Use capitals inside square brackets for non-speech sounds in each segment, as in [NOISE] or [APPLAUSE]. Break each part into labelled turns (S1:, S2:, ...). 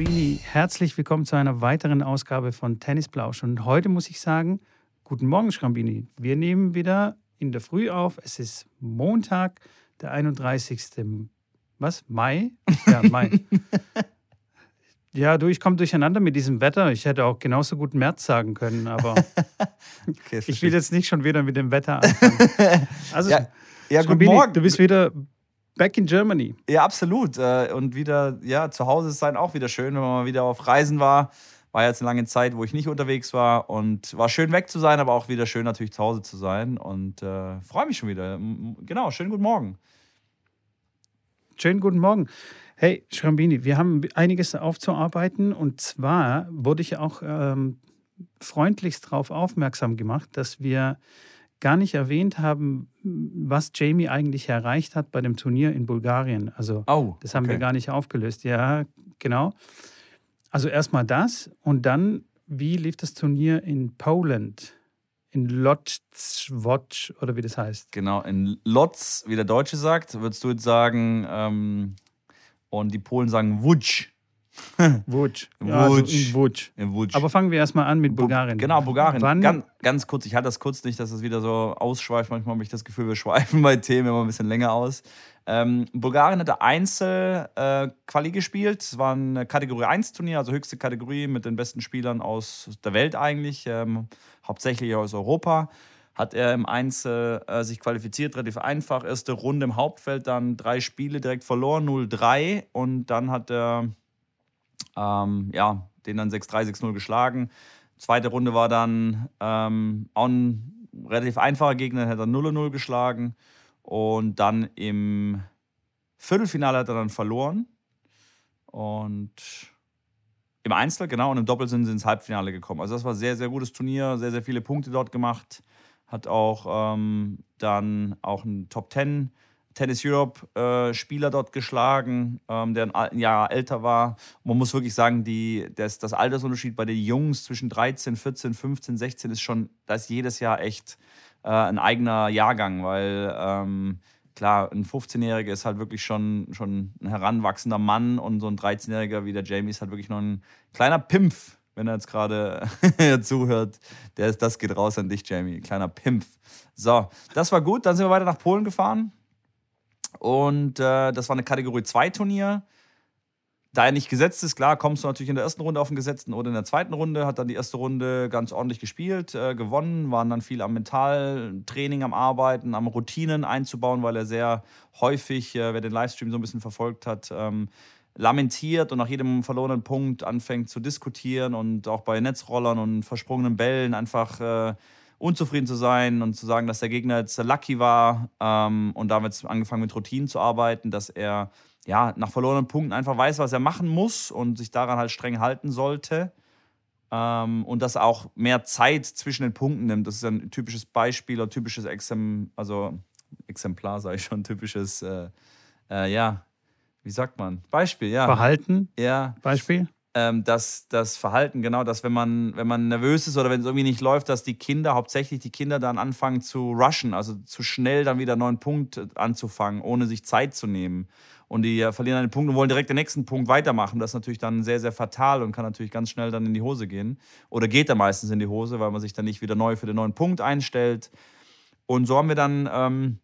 S1: Schrambini, herzlich willkommen zu einer weiteren Ausgabe von Tennisblausch. Und heute muss ich sagen, guten Morgen Schrambini. Wir nehmen wieder in der Früh auf. Es ist Montag, der 31. Was? Mai? Ja, Mai. [LAUGHS] ja, du, ich komme durcheinander mit diesem Wetter. Ich hätte auch genauso gut März sagen können, aber [LAUGHS] okay, ich will jetzt nicht schon wieder mit dem Wetter anfangen. Also,
S2: ja, ja guten Morgen.
S1: Du bist wieder Back in Germany.
S2: Ja, absolut. Äh, und wieder, ja, zu Hause sein auch wieder schön, wenn man mal wieder auf Reisen war. War jetzt eine lange Zeit, wo ich nicht unterwegs war und war schön weg zu sein, aber auch wieder schön natürlich zu Hause zu sein und äh, freue mich schon wieder. Genau, schönen guten Morgen.
S1: Schönen guten Morgen. Hey, Schrambini, wir haben einiges aufzuarbeiten und zwar wurde ich auch ähm, freundlichst darauf aufmerksam gemacht, dass wir gar nicht erwähnt haben, was Jamie eigentlich erreicht hat bei dem Turnier in Bulgarien. Also oh, das haben okay. wir gar nicht aufgelöst. Ja, genau. Also erstmal das und dann, wie lief das Turnier in Poland? In Lotzwotsch oder wie das heißt?
S2: Genau, in Lotz, wie der Deutsche sagt, würdest du jetzt sagen, ähm, und die Polen sagen Wutsch. [LAUGHS]
S1: Wutsch. Ja, also Wutsch. Wutsch. Aber fangen wir erstmal an mit Bulgarien.
S2: Genau, Bulgarien. Wann? Ganz, ganz kurz, ich hatte das kurz nicht, dass es wieder so ausschweift. Manchmal habe ich das Gefühl, wir [LAUGHS] schweifen bei Themen immer ein bisschen länger aus. Ähm, Bulgarien hatte Einzel äh, gespielt. Es war ein Kategorie 1 Turnier, also höchste Kategorie mit den besten Spielern aus der Welt eigentlich, ähm, hauptsächlich aus Europa hat er im Einzel äh, sich qualifiziert, relativ einfach. Erste Runde im Hauptfeld, dann drei Spiele direkt verloren, 0-3 und dann hat er ähm, ja, den dann 6-3, 6-0 geschlagen. Zweite Runde war dann ähm, auch ein relativ einfacher Gegner, hat er 0-0 geschlagen. Und dann im Viertelfinale hat er dann verloren. Und im Einzel, genau, und im Doppel sind sie ins Halbfinale gekommen. Also das war ein sehr, sehr gutes Turnier, sehr, sehr viele Punkte dort gemacht. Hat auch ähm, dann auch ein Top 10 Tennis Europe äh, Spieler dort geschlagen, ähm, der ein Jahr älter war. Man muss wirklich sagen, die, das, das Altersunterschied bei den Jungs zwischen 13, 14, 15, 16 ist schon, da ist jedes Jahr echt äh, ein eigener Jahrgang, weil ähm, klar, ein 15-Jähriger ist halt wirklich schon, schon ein heranwachsender Mann und so ein 13-Jähriger wie der Jamie ist halt wirklich noch ein kleiner Pimpf, wenn er jetzt gerade [LAUGHS] zuhört. Der ist, das geht raus an dich, Jamie. Kleiner Pimpf. So, das war gut. Dann sind wir weiter nach Polen gefahren. Und äh, das war eine Kategorie 2 Turnier. Da er nicht gesetzt ist, klar, kommst du natürlich in der ersten Runde auf den Gesetzten oder in der zweiten Runde. Hat dann die erste Runde ganz ordentlich gespielt, äh, gewonnen, waren dann viel am Mentaltraining am Arbeiten, am Routinen einzubauen, weil er sehr häufig, äh, wer den Livestream so ein bisschen verfolgt hat, ähm, lamentiert und nach jedem verlorenen Punkt anfängt zu diskutieren und auch bei Netzrollern und versprungenen Bällen einfach äh, unzufrieden zu sein und zu sagen, dass der Gegner jetzt lucky war ähm, und damit angefangen mit Routinen zu arbeiten, dass er ja nach verlorenen Punkten einfach weiß, was er machen muss und sich daran halt streng halten sollte. Ähm, und dass er auch mehr Zeit zwischen den Punkten nimmt. Das ist ein typisches Beispiel oder typisches Exemp also Exemplar, sage ich schon, typisches, äh, äh, ja, wie sagt man? Beispiel, ja.
S1: Verhalten?
S2: Ja.
S1: Beispiel?
S2: Ähm, dass das Verhalten, genau, dass wenn man, wenn man nervös ist oder wenn es irgendwie nicht läuft, dass die Kinder, hauptsächlich die Kinder dann anfangen zu rushen, also zu schnell dann wieder einen neuen Punkt anzufangen, ohne sich Zeit zu nehmen. Und die äh, verlieren einen Punkt und wollen direkt den nächsten Punkt weitermachen. Das ist natürlich dann sehr, sehr fatal und kann natürlich ganz schnell dann in die Hose gehen. Oder geht dann meistens in die Hose, weil man sich dann nicht wieder neu für den neuen Punkt einstellt. Und so haben wir dann ähm,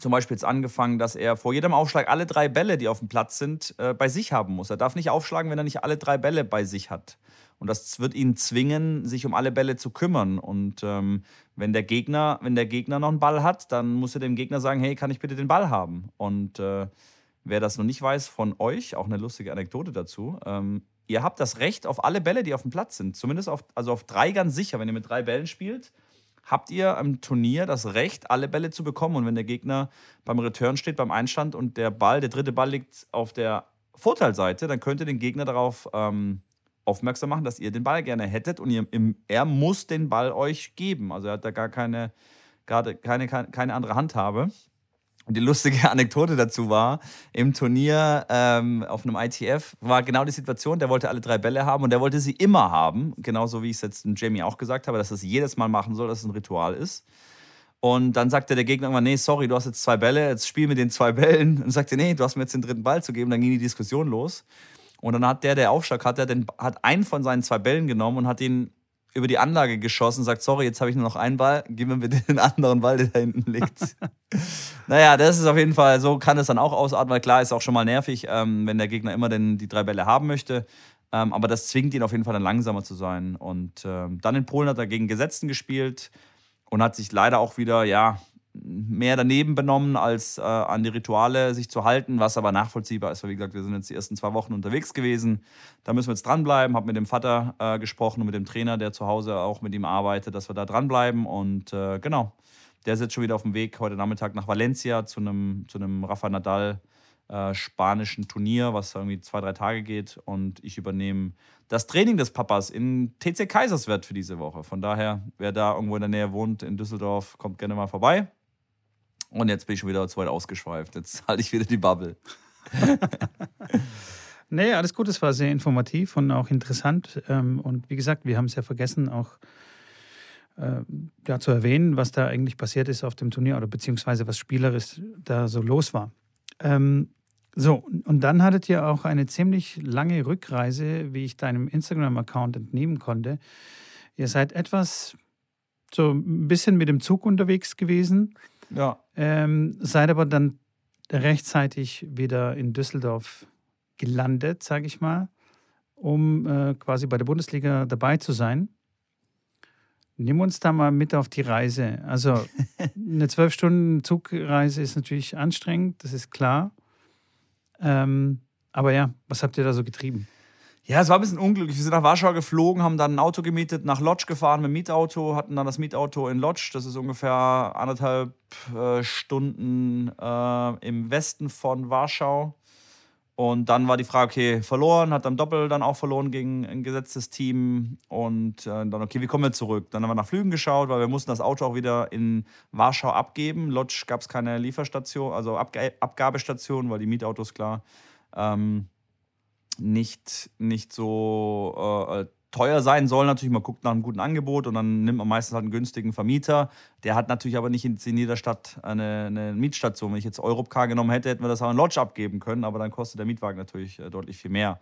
S2: zum Beispiel jetzt angefangen, dass er vor jedem Aufschlag alle drei Bälle, die auf dem Platz sind, äh, bei sich haben muss. Er darf nicht aufschlagen, wenn er nicht alle drei Bälle bei sich hat. Und das wird ihn zwingen, sich um alle Bälle zu kümmern. Und ähm, wenn der Gegner, wenn der Gegner noch einen Ball hat, dann muss er dem Gegner sagen, hey, kann ich bitte den Ball haben? Und äh, wer das noch nicht weiß von euch, auch eine lustige Anekdote dazu. Ähm, ihr habt das Recht auf alle Bälle, die auf dem Platz sind. Zumindest auf, also auf drei ganz sicher. Wenn ihr mit drei Bällen spielt, habt ihr am Turnier das Recht, alle Bälle zu bekommen. Und wenn der Gegner beim Return steht, beim Einstand und der Ball, der dritte Ball liegt auf der Vorteilseite, dann könnt ihr den Gegner darauf ähm, aufmerksam machen, dass ihr den Ball gerne hättet und ihr, im, er muss den Ball euch geben. Also er hat da gar keine, gerade keine, keine andere Handhabe. Und die lustige [LAUGHS] Anekdote dazu war, im Turnier ähm, auf einem ITF war genau die Situation, der wollte alle drei Bälle haben und der wollte sie immer haben. Genauso wie ich es jetzt Jamie auch gesagt habe, dass er es jedes Mal machen soll, dass es ein Ritual ist. Und dann sagte der Gegner irgendwann, nee, sorry, du hast jetzt zwei Bälle, jetzt spiel mit den zwei Bällen. Und sagte, nee, du hast mir jetzt den dritten Ball zu geben. Dann ging die Diskussion los. Und dann hat der, der Aufschlag hat, der den, hat einen von seinen zwei Bällen genommen und hat ihn über die Anlage geschossen, sagt, sorry, jetzt habe ich nur noch einen Ball, gib mir bitte den [LAUGHS] anderen Ball, der da hinten liegt. [LAUGHS] naja, das ist auf jeden Fall, so kann es dann auch ausarten, weil klar ist auch schon mal nervig, ähm, wenn der Gegner immer den, die drei Bälle haben möchte. Ähm, aber das zwingt ihn auf jeden Fall dann langsamer zu sein. Und ähm, dann in Polen hat er gegen Gesetzten gespielt und hat sich leider auch wieder, ja, mehr daneben benommen, als äh, an die Rituale sich zu halten, was aber nachvollziehbar ist. Weil, wie gesagt, wir sind jetzt die ersten zwei Wochen unterwegs gewesen. Da müssen wir jetzt dranbleiben. Habe mit dem Vater äh, gesprochen und mit dem Trainer, der zu Hause auch mit ihm arbeitet, dass wir da dranbleiben. Und äh, genau, der ist jetzt schon wieder auf dem Weg heute Nachmittag nach Valencia zu einem, zu einem Rafa Nadal äh, spanischen Turnier, was irgendwie zwei, drei Tage geht. Und ich übernehme das Training des Papas in TC Kaiserswerth für diese Woche. Von daher, wer da irgendwo in der Nähe wohnt, in Düsseldorf, kommt gerne mal vorbei. Und jetzt bin ich schon wieder zu weit ausgeschweift. Jetzt [LAUGHS] halte ich wieder die Bubble. [LAUGHS]
S1: nee, alles gut. Es war sehr informativ und auch interessant. Ähm, und wie gesagt, wir haben es ja vergessen, auch äh, ja, zu erwähnen, was da eigentlich passiert ist auf dem Turnier oder beziehungsweise was spielerisch da so los war. Ähm, so, und dann hattet ihr auch eine ziemlich lange Rückreise, wie ich deinem Instagram-Account entnehmen konnte. Ihr seid etwas so ein bisschen mit dem Zug unterwegs gewesen.
S2: Ja.
S1: Ähm, seid aber dann rechtzeitig wieder in Düsseldorf gelandet, sage ich mal, um äh, quasi bei der Bundesliga dabei zu sein. Nimm uns da mal mit auf die Reise. Also [LAUGHS] eine zwölf Stunden Zugreise ist natürlich anstrengend, das ist klar. Ähm, aber ja, was habt ihr da so getrieben?
S2: Ja, es war ein bisschen unglücklich. Wir sind nach Warschau geflogen, haben dann ein Auto gemietet, nach Lodz gefahren mit dem Mietauto, hatten dann das Mietauto in Lodz. Das ist ungefähr anderthalb äh, Stunden äh, im Westen von Warschau. Und dann war die Frage, okay, verloren, hat dann Doppel dann auch verloren gegen ein gesetztes Team. Und äh, dann, okay, wie kommen wir zurück? Dann haben wir nach Flügen geschaut, weil wir mussten das Auto auch wieder in Warschau abgeben. Lodz gab es keine Lieferstation, also Abg Abgabestation, weil die Mietautos klar. Ähm, nicht, nicht so äh, teuer sein soll. Natürlich, man guckt nach einem guten Angebot und dann nimmt man meistens halt einen günstigen Vermieter. Der hat natürlich aber nicht in, in jeder Stadt eine, eine, Mietstation. Wenn ich jetzt Europcar genommen hätte, hätten wir das auch in Lodge abgeben können, aber dann kostet der Mietwagen natürlich äh, deutlich viel mehr.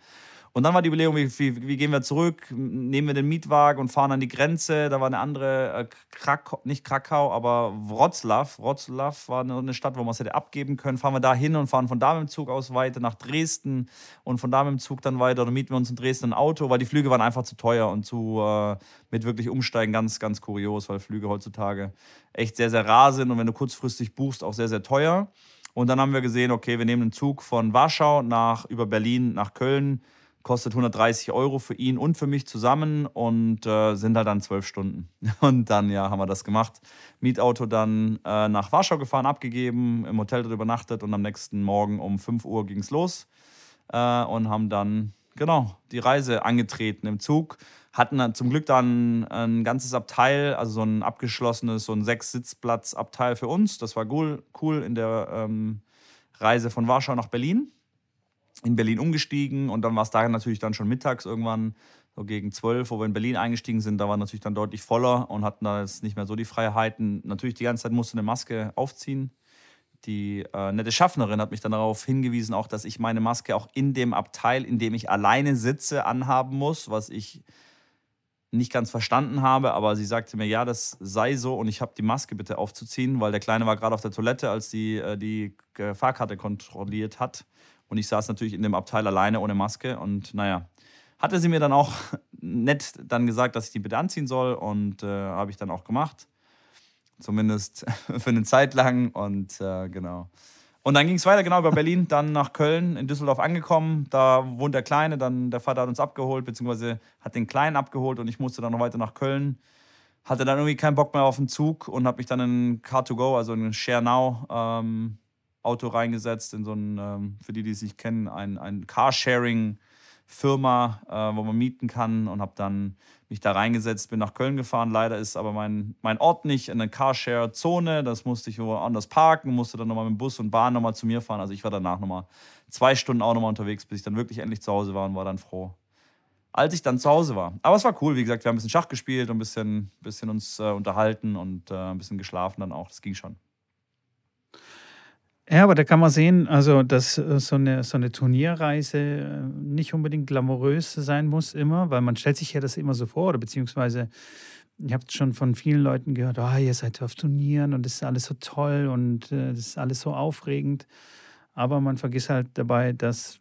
S2: Und dann war die Überlegung, wie, wie, wie, gehen wir zurück? Nehmen wir den Mietwagen und fahren an die Grenze. Da war eine andere, äh, Krakau, nicht Krakau, aber Wroclaw. Wroclaw war eine Stadt, wo man es hätte abgeben können. Fahren wir da hin und fahren von da mit dem Zug aus weiter nach Dresden und von da mit dem Zug dann weiter. Dann mieten wir uns in Dresden ein Auto, weil die Flüge waren einfach zu teuer und zu äh, mit wirklich Umsteigen ganz, ganz kurios, weil Flüge heutzutage echt sehr, sehr rar sind und wenn du kurzfristig buchst, auch sehr, sehr teuer. Und dann haben wir gesehen, okay, wir nehmen einen Zug von Warschau nach, über Berlin nach Köln kostet 130 Euro für ihn und für mich zusammen und äh, sind halt dann zwölf Stunden. [LAUGHS] Und dann, ja, haben wir das gemacht. Mietauto dann äh, nach Warschau gefahren, abgegeben, im Hotel dort übernachtet und am nächsten Morgen um 5 Uhr ging es los äh, und haben dann, genau, die Reise angetreten im Zug. Hatten zum Glück dann ein ganzes Abteil, also so ein abgeschlossenes, so ein Sechs-Sitzplatz-Abteil für uns. Das war cool, cool in der ähm, Reise von Warschau nach Berlin in Berlin umgestiegen und dann war es da natürlich dann schon mittags irgendwann, so gegen zwölf, wo wir in Berlin eingestiegen sind, da war natürlich dann deutlich voller und hatten da jetzt nicht mehr so die Freiheiten. Natürlich die ganze Zeit musste eine Maske aufziehen. Die äh, nette Schaffnerin hat mich dann darauf hingewiesen, auch dass ich meine Maske auch in dem Abteil, in dem ich alleine sitze, anhaben muss, was ich nicht ganz verstanden habe, aber sie sagte mir, ja, das sei so und ich habe die Maske bitte aufzuziehen, weil der Kleine war gerade auf der Toilette, als die äh, die Fahrkarte kontrolliert hat und ich saß natürlich in dem Abteil alleine ohne Maske. Und naja, hatte sie mir dann auch [LAUGHS] nett dann gesagt, dass ich die bitte anziehen soll. Und äh, habe ich dann auch gemacht. Zumindest [LAUGHS] für eine Zeit lang. Und äh, genau. Und dann ging es weiter, genau, über Berlin, dann nach Köln, in Düsseldorf angekommen. Da wohnt der Kleine, dann der Vater hat uns abgeholt, beziehungsweise hat den Kleinen abgeholt und ich musste dann noch weiter nach Köln. Hatte dann irgendwie keinen Bock mehr auf den Zug und habe mich dann in Car2Go, also in Share Now, ähm, Auto reingesetzt in so ein, ähm, für die, die es nicht kennen, ein, ein Carsharing-Firma, äh, wo man mieten kann und habe dann mich da reingesetzt, bin nach Köln gefahren. Leider ist aber mein, mein Ort nicht in der Carshare-Zone. Das musste ich woanders parken, musste dann nochmal mit Bus und Bahn nochmal zu mir fahren. Also ich war danach nochmal zwei Stunden auch nochmal unterwegs, bis ich dann wirklich endlich zu Hause war und war dann froh, als ich dann zu Hause war. Aber es war cool, wie gesagt, wir haben ein bisschen Schach gespielt und ein bisschen, bisschen uns äh, unterhalten und äh, ein bisschen geschlafen dann auch. Das ging schon.
S1: Ja, aber da kann man sehen, also dass äh, so eine, so eine Turnierreise äh, nicht unbedingt glamourös sein muss immer, weil man stellt sich ja das immer so vor, oder beziehungsweise ich habe schon von vielen Leuten gehört, oh, ihr seid auf Turnieren und das ist alles so toll und äh, das ist alles so aufregend. Aber man vergisst halt dabei, dass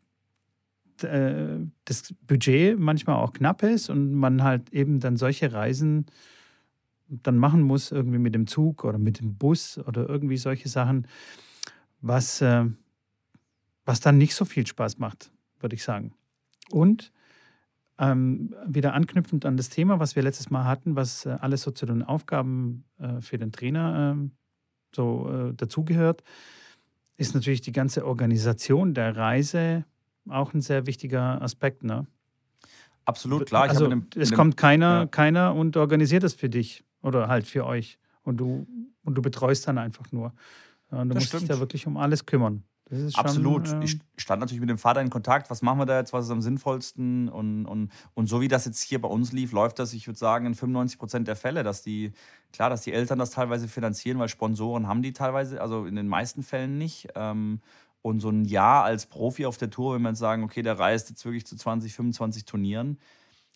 S1: äh, das Budget manchmal auch knapp ist und man halt eben dann solche Reisen dann machen muss, irgendwie mit dem Zug oder mit dem Bus oder irgendwie solche Sachen, was, äh, was dann nicht so viel Spaß macht, würde ich sagen. Und ähm, wieder anknüpfend an das Thema, was wir letztes Mal hatten, was äh, alles so zu den Aufgaben äh, für den Trainer ähm, so äh, dazugehört, ist natürlich die ganze Organisation der Reise auch ein sehr wichtiger Aspekt. Ne?
S2: Absolut, klar.
S1: also, dem, es kommt keiner, ja. keiner und organisiert das für dich oder halt für euch. Und du, und du betreust dann einfach nur. Und du das musst stimmt. dich da wirklich um alles kümmern.
S2: Absolut. Schon, äh ich stand natürlich mit dem Vater in Kontakt. Was machen wir da jetzt? Was ist am sinnvollsten? Und, und, und so wie das jetzt hier bei uns lief, läuft das, ich würde sagen, in 95 Prozent der Fälle, dass die, klar, dass die Eltern das teilweise finanzieren, weil Sponsoren haben die teilweise, also in den meisten Fällen nicht. Ähm, und so ein Jahr als Profi auf der Tour, wenn man sagen, okay, der reist jetzt wirklich zu 20, 25 Turnieren,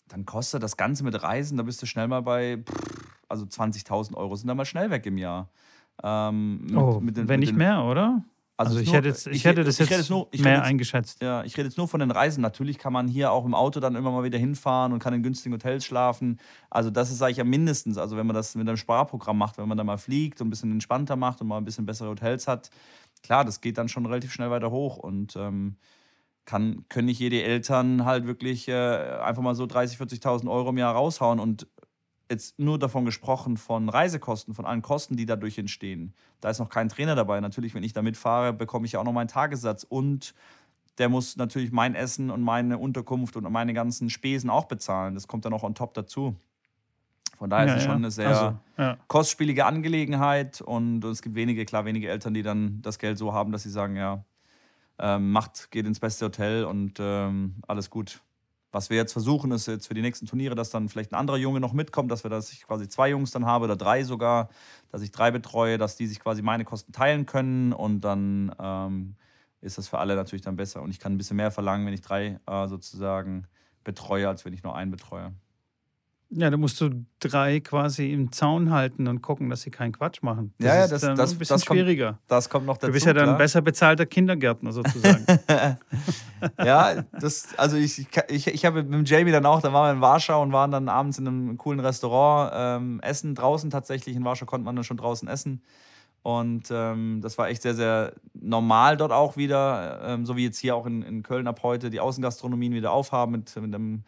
S2: dann kostet das Ganze mit Reisen, da bist du schnell mal bei, also 20.000 Euro sind da mal schnell weg im Jahr.
S1: Ähm, mit, oh, mit den, wenn nicht mehr, oder? Also, also ich, nur, hätte jetzt, ich, ich, hätte das ich, jetzt nur, mehr jetzt, eingeschätzt.
S2: Ja, ich rede jetzt nur von den Reisen. Natürlich kann man hier auch im Auto dann immer mal wieder hinfahren und kann in günstigen Hotels schlafen. Also das ist, sage ich ja, mindestens. Also wenn man das mit einem Sparprogramm macht, wenn man da mal fliegt und ein bisschen entspannter macht und mal ein bisschen bessere Hotels hat, klar, das geht dann schon relativ schnell weiter hoch und ähm, kann, können nicht jede Eltern halt wirklich äh, einfach mal so 30.000, 40.000 Euro im Jahr raushauen und jetzt nur davon gesprochen, von Reisekosten, von allen Kosten, die dadurch entstehen. Da ist noch kein Trainer dabei. Natürlich, wenn ich da mitfahre, bekomme ich ja auch noch meinen Tagessatz und der muss natürlich mein Essen und meine Unterkunft und meine ganzen Spesen auch bezahlen. Das kommt dann auch on top dazu. Von daher ja, ist es ja. schon eine sehr also, ja. kostspielige Angelegenheit und es gibt wenige, klar, wenige Eltern, die dann das Geld so haben, dass sie sagen, ja, ähm, macht, geht ins beste Hotel und ähm, alles gut. Was wir jetzt versuchen, ist jetzt für die nächsten Turniere, dass dann vielleicht ein anderer Junge noch mitkommt, dass wir dass ich quasi zwei Jungs dann habe oder drei sogar, dass ich drei betreue, dass die sich quasi meine Kosten teilen können und dann ähm, ist das für alle natürlich dann besser. Und ich kann ein bisschen mehr verlangen, wenn ich drei äh, sozusagen betreue, als wenn ich nur einen betreue.
S1: Ja, da musst du drei quasi im Zaun halten und gucken, dass sie keinen Quatsch machen.
S2: Das ja, ja, das, ist das, ein bisschen das schwieriger. Kommt, das kommt noch dazu.
S1: Du bist ja dann klar. besser bezahlter Kindergärtner sozusagen. [LAUGHS]
S2: ja, das, also ich, ich, ich habe mit Jamie dann auch, da waren wir in Warschau und waren dann abends in einem coolen Restaurant ähm, essen draußen tatsächlich. In Warschau konnte man dann schon draußen essen. Und ähm, das war echt sehr, sehr normal dort auch wieder, ähm, so wie jetzt hier auch in, in Köln ab heute die Außengastronomien wieder aufhaben mit, mit einem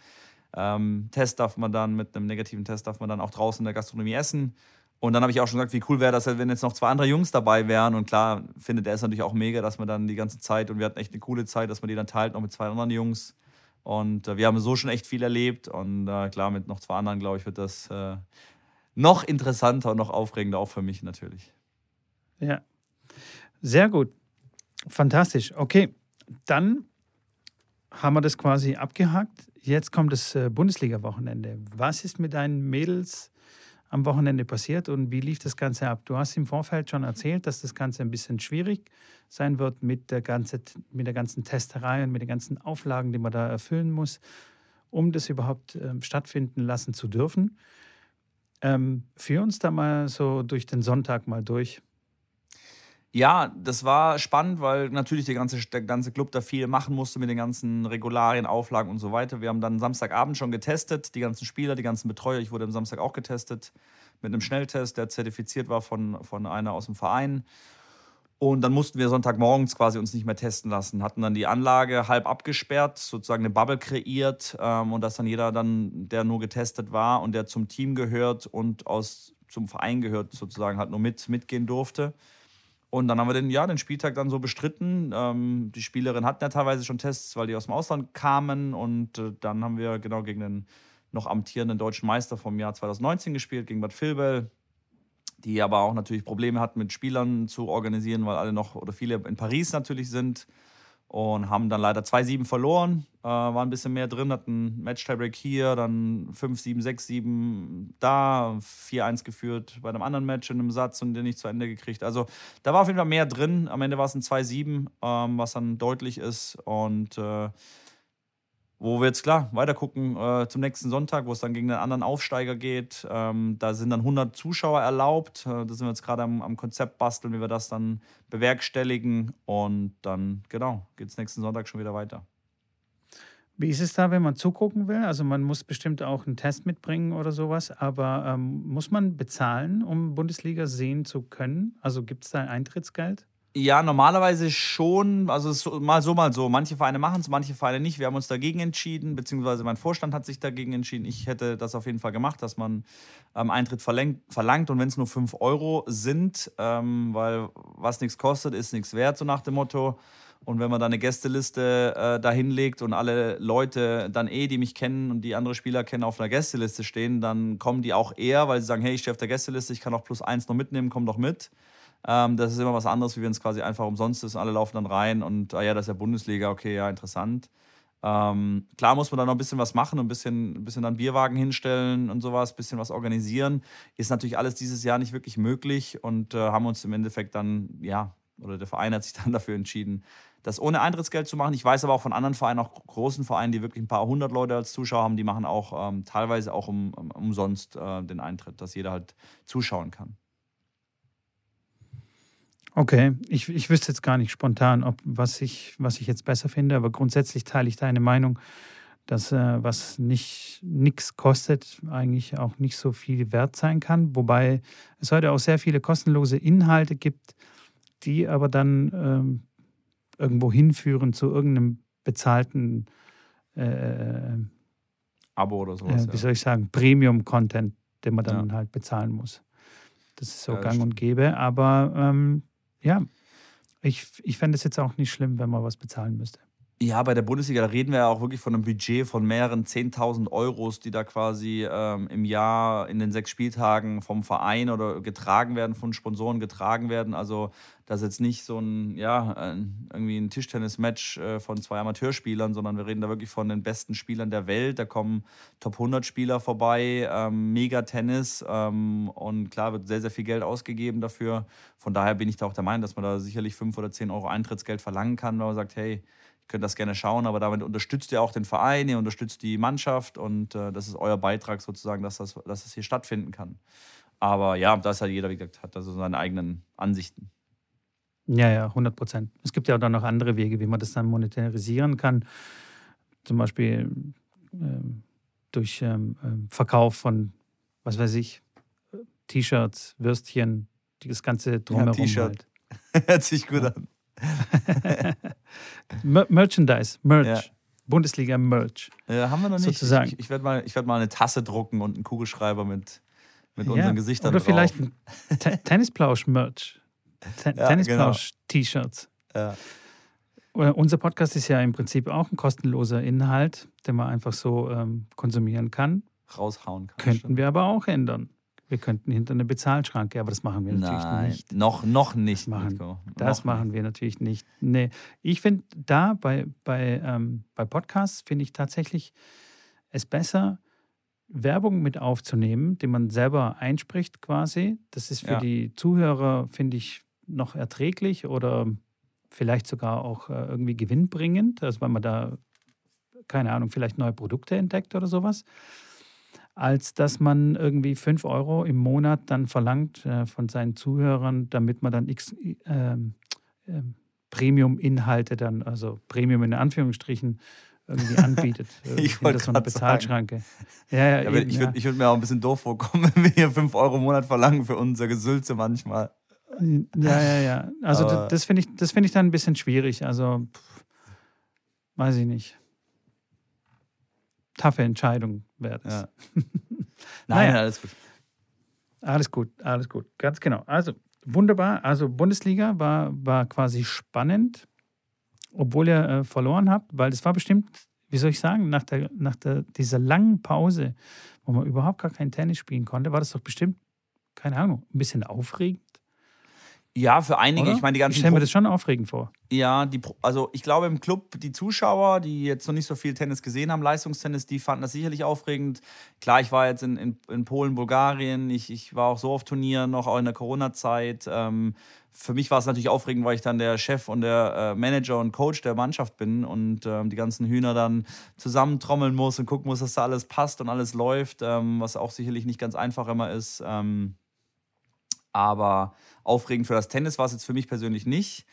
S2: ähm, Test darf man dann, mit einem negativen Test darf man dann auch draußen in der Gastronomie essen. Und dann habe ich auch schon gesagt, wie cool wäre das, wenn jetzt noch zwei andere Jungs dabei wären. Und klar, findet er es natürlich auch mega, dass man dann die ganze Zeit, und wir hatten echt eine coole Zeit, dass man die dann teilt, noch mit zwei anderen Jungs. Und äh, wir haben so schon echt viel erlebt. Und äh, klar, mit noch zwei anderen, glaube ich, wird das äh, noch interessanter und noch aufregender, auch für mich natürlich.
S1: Ja, sehr gut. Fantastisch. Okay, dann haben wir das quasi abgehakt. Jetzt kommt das äh, Bundesliga-Wochenende. Was ist mit deinen Mädels am Wochenende passiert und wie lief das Ganze ab? Du hast im Vorfeld schon erzählt, dass das Ganze ein bisschen schwierig sein wird mit der, ganze, mit der ganzen Testerei und mit den ganzen Auflagen, die man da erfüllen muss, um das überhaupt äh, stattfinden lassen zu dürfen. Ähm, führ uns da mal so durch den Sonntag mal durch.
S2: Ja, das war spannend, weil natürlich der ganze, der ganze Club da viel machen musste mit den ganzen Regularien, Auflagen und so weiter. Wir haben dann Samstagabend schon getestet, die ganzen Spieler, die ganzen Betreuer. Ich wurde am Samstag auch getestet mit einem Schnelltest, der zertifiziert war von, von einer aus dem Verein. Und dann mussten wir Sonntagmorgens quasi uns nicht mehr testen lassen, hatten dann die Anlage halb abgesperrt, sozusagen eine Bubble kreiert ähm, und dass dann jeder dann, der nur getestet war und der zum Team gehört und aus, zum Verein gehört, sozusagen halt nur mit, mitgehen durfte. Und dann haben wir den, ja, den Spieltag dann so bestritten. Ähm, die Spielerin hatten ja teilweise schon Tests, weil die aus dem Ausland kamen. Und äh, dann haben wir genau gegen den noch amtierenden deutschen Meister vom Jahr 2019 gespielt, gegen Bad Vilbel, die aber auch natürlich Probleme hatten, mit Spielern zu organisieren, weil alle noch oder viele in Paris natürlich sind. Und haben dann leider 2-7 verloren. Äh, war ein bisschen mehr drin, hatten Match-Tiebreak hier, dann 5-7, 6-7 da, 4-1 geführt bei einem anderen Match in einem Satz und den nicht zu Ende gekriegt. Also da war auf jeden Fall mehr drin. Am Ende war es ein 2-7, ähm, was dann deutlich ist. Und äh, wo wir jetzt klar weiter gucken äh, zum nächsten Sonntag, wo es dann gegen einen anderen Aufsteiger geht. Ähm, da sind dann 100 Zuschauer erlaubt. Äh, da sind wir jetzt gerade am, am, Konzept basteln, wie wir das dann bewerkstelligen. Und dann, genau, geht es nächsten Sonntag schon wieder weiter.
S1: Wie ist es da, wenn man zugucken will? Also man muss bestimmt auch einen Test mitbringen oder sowas, aber ähm, muss man bezahlen, um Bundesliga sehen zu können? Also gibt es da ein Eintrittsgeld?
S2: Ja, normalerweise schon. Also so, mal so, mal so. Manche Vereine machen es, manche Vereine nicht. Wir haben uns dagegen entschieden, beziehungsweise mein Vorstand hat sich dagegen entschieden. Ich hätte das auf jeden Fall gemacht, dass man ähm, Eintritt verlangt, und wenn es nur 5 Euro sind, ähm, weil was nichts kostet, ist nichts wert, so nach dem Motto. Und wenn man da eine Gästeliste äh, da hinlegt und alle Leute dann eh, die mich kennen und die andere Spieler kennen, auf einer Gästeliste stehen, dann kommen die auch eher, weil sie sagen, hey, ich stehe auf der Gästeliste, ich kann auch plus eins noch mitnehmen, komm doch mit. Ähm, das ist immer was anderes, wie wenn es quasi einfach umsonst ist. Alle laufen dann rein und, ah ja, das ist ja Bundesliga, okay, ja, interessant. Ähm, klar muss man da noch ein bisschen was machen, ein bisschen, ein bisschen dann Bierwagen hinstellen und sowas, ein bisschen was organisieren. Ist natürlich alles dieses Jahr nicht wirklich möglich und äh, haben uns im Endeffekt dann, ja, oder der Verein hat sich [LAUGHS] dann dafür entschieden, das ohne Eintrittsgeld zu machen. Ich weiß aber auch von anderen Vereinen, auch großen Vereinen, die wirklich ein paar hundert Leute als Zuschauer haben, die machen auch ähm, teilweise auch um, um, umsonst äh, den Eintritt, dass jeder halt zuschauen kann.
S1: Okay, ich, ich wüsste jetzt gar nicht spontan, ob was ich, was ich jetzt besser finde, aber grundsätzlich teile ich deine Meinung, dass äh, was nicht nichts kostet, eigentlich auch nicht so viel wert sein kann. Wobei es heute auch sehr viele kostenlose Inhalte gibt, die aber dann ähm, irgendwo hinführen zu irgendeinem bezahlten äh,
S2: Abo oder sowas.
S1: Äh, wie soll ich sagen, Premium-Content, den man dann ja. halt bezahlen muss. Das ist so ja, gang und gäbe. Aber ähm, ja, ich, ich fände es jetzt auch nicht schlimm, wenn man was bezahlen müsste.
S2: Ja, bei der Bundesliga, da reden wir ja auch wirklich von einem Budget von mehreren 10.000 Euros, die da quasi ähm, im Jahr in den sechs Spieltagen vom Verein oder getragen werden, von Sponsoren getragen werden. Also das ist jetzt nicht so ein, ja, irgendwie ein Tischtennis-Match äh, von zwei Amateurspielern, sondern wir reden da wirklich von den besten Spielern der Welt. Da kommen Top 100 Spieler vorbei, ähm, Mega-Tennis ähm, und klar wird sehr, sehr viel Geld ausgegeben dafür. Von daher bin ich da auch der Meinung, dass man da sicherlich 5 oder 10 Euro Eintrittsgeld verlangen kann, wenn man sagt, hey, könnt das gerne schauen, aber damit unterstützt ihr auch den Verein, ihr unterstützt die Mannschaft und äh, das ist euer Beitrag sozusagen, dass das, dass das hier stattfinden kann. Aber ja, da ist halt jeder, wie gesagt, hat also seine eigenen Ansichten.
S1: Ja, ja, 100 Prozent. Es gibt ja auch dann noch andere Wege, wie man das dann monetarisieren kann. Zum Beispiel ähm, durch ähm, ähm Verkauf von, was weiß ich, T-Shirts, Würstchen, das ganze Drumherum. Ja, T-Shirt.
S2: Halt. [LAUGHS] Hört sich gut ja. an. [LAUGHS]
S1: Merchandise, Merch. Ja. Bundesliga Merch.
S2: Ja, haben wir noch nicht. Sozusagen. Ich, ich werde mal, werd mal eine Tasse drucken und einen Kugelschreiber mit, mit ja, unseren Gesichtern
S1: Oder drauf. vielleicht ein [LAUGHS] Tennisplausch-Merch. Ten ja, Tennisplausch-T-Shirts. Genau. Ja. Unser Podcast ist ja im Prinzip auch ein kostenloser Inhalt, den man einfach so ähm, konsumieren kann.
S2: Raushauen kann.
S1: Könnten wir aber auch ändern. Wir könnten hinter eine Bezahlschranke, aber das machen wir natürlich Nein, nicht.
S2: Noch, noch nicht.
S1: Das machen, das machen wir natürlich nicht. Nee. Ich finde da bei, bei, ähm, bei Podcasts finde ich tatsächlich es besser, Werbung mit aufzunehmen, die man selber einspricht quasi. Das ist für ja. die Zuhörer, finde ich, noch erträglich oder vielleicht sogar auch äh, irgendwie gewinnbringend, also weil man da, keine Ahnung, vielleicht neue Produkte entdeckt oder sowas als dass man irgendwie 5 Euro im Monat dann verlangt äh, von seinen Zuhörern, damit man dann x äh, äh, Premium-Inhalte dann, also Premium in Anführungsstrichen, irgendwie anbietet. [LAUGHS]
S2: ich wollte so eine Bezahlschranke. Ja, ja, ja, eben, ich würde ja. würd mir auch ein bisschen doof vorkommen, [LAUGHS] wenn wir hier 5 Euro im Monat verlangen für unser Gesülze manchmal.
S1: Ja, ja, ja. Also Aber das, finde ich, find ich dann ein bisschen schwierig. Also, pff, weiß ich nicht taffe Entscheidung wäre das. Ja. [LAUGHS]
S2: Nein, naja. alles gut.
S1: Alles gut, alles gut. Ganz genau. Also wunderbar. Also Bundesliga war, war quasi spannend, obwohl ihr äh, verloren habt, weil es war bestimmt, wie soll ich sagen, nach, der, nach der, dieser langen Pause, wo man überhaupt gar kein Tennis spielen konnte, war das doch bestimmt, keine Ahnung, ein bisschen aufregend.
S2: Ja, für einige.
S1: Oder?
S2: Ich meine, die ganzen.
S1: Ich stelle mir das schon aufregend vor.
S2: Ja, die, also ich glaube im Club, die Zuschauer, die jetzt noch nicht so viel Tennis gesehen haben, Leistungstennis, die fanden das sicherlich aufregend. Klar, ich war jetzt in, in, in Polen, Bulgarien, ich, ich war auch so auf Turnieren, noch auch in der Corona-Zeit. Ähm, für mich war es natürlich aufregend, weil ich dann der Chef und der äh, Manager und Coach der Mannschaft bin und ähm, die ganzen Hühner dann zusammentrommeln muss und gucken muss, dass da alles passt und alles läuft, ähm, was auch sicherlich nicht ganz einfach immer ist. Ähm, aber aufregend für das Tennis war es jetzt für mich persönlich nicht.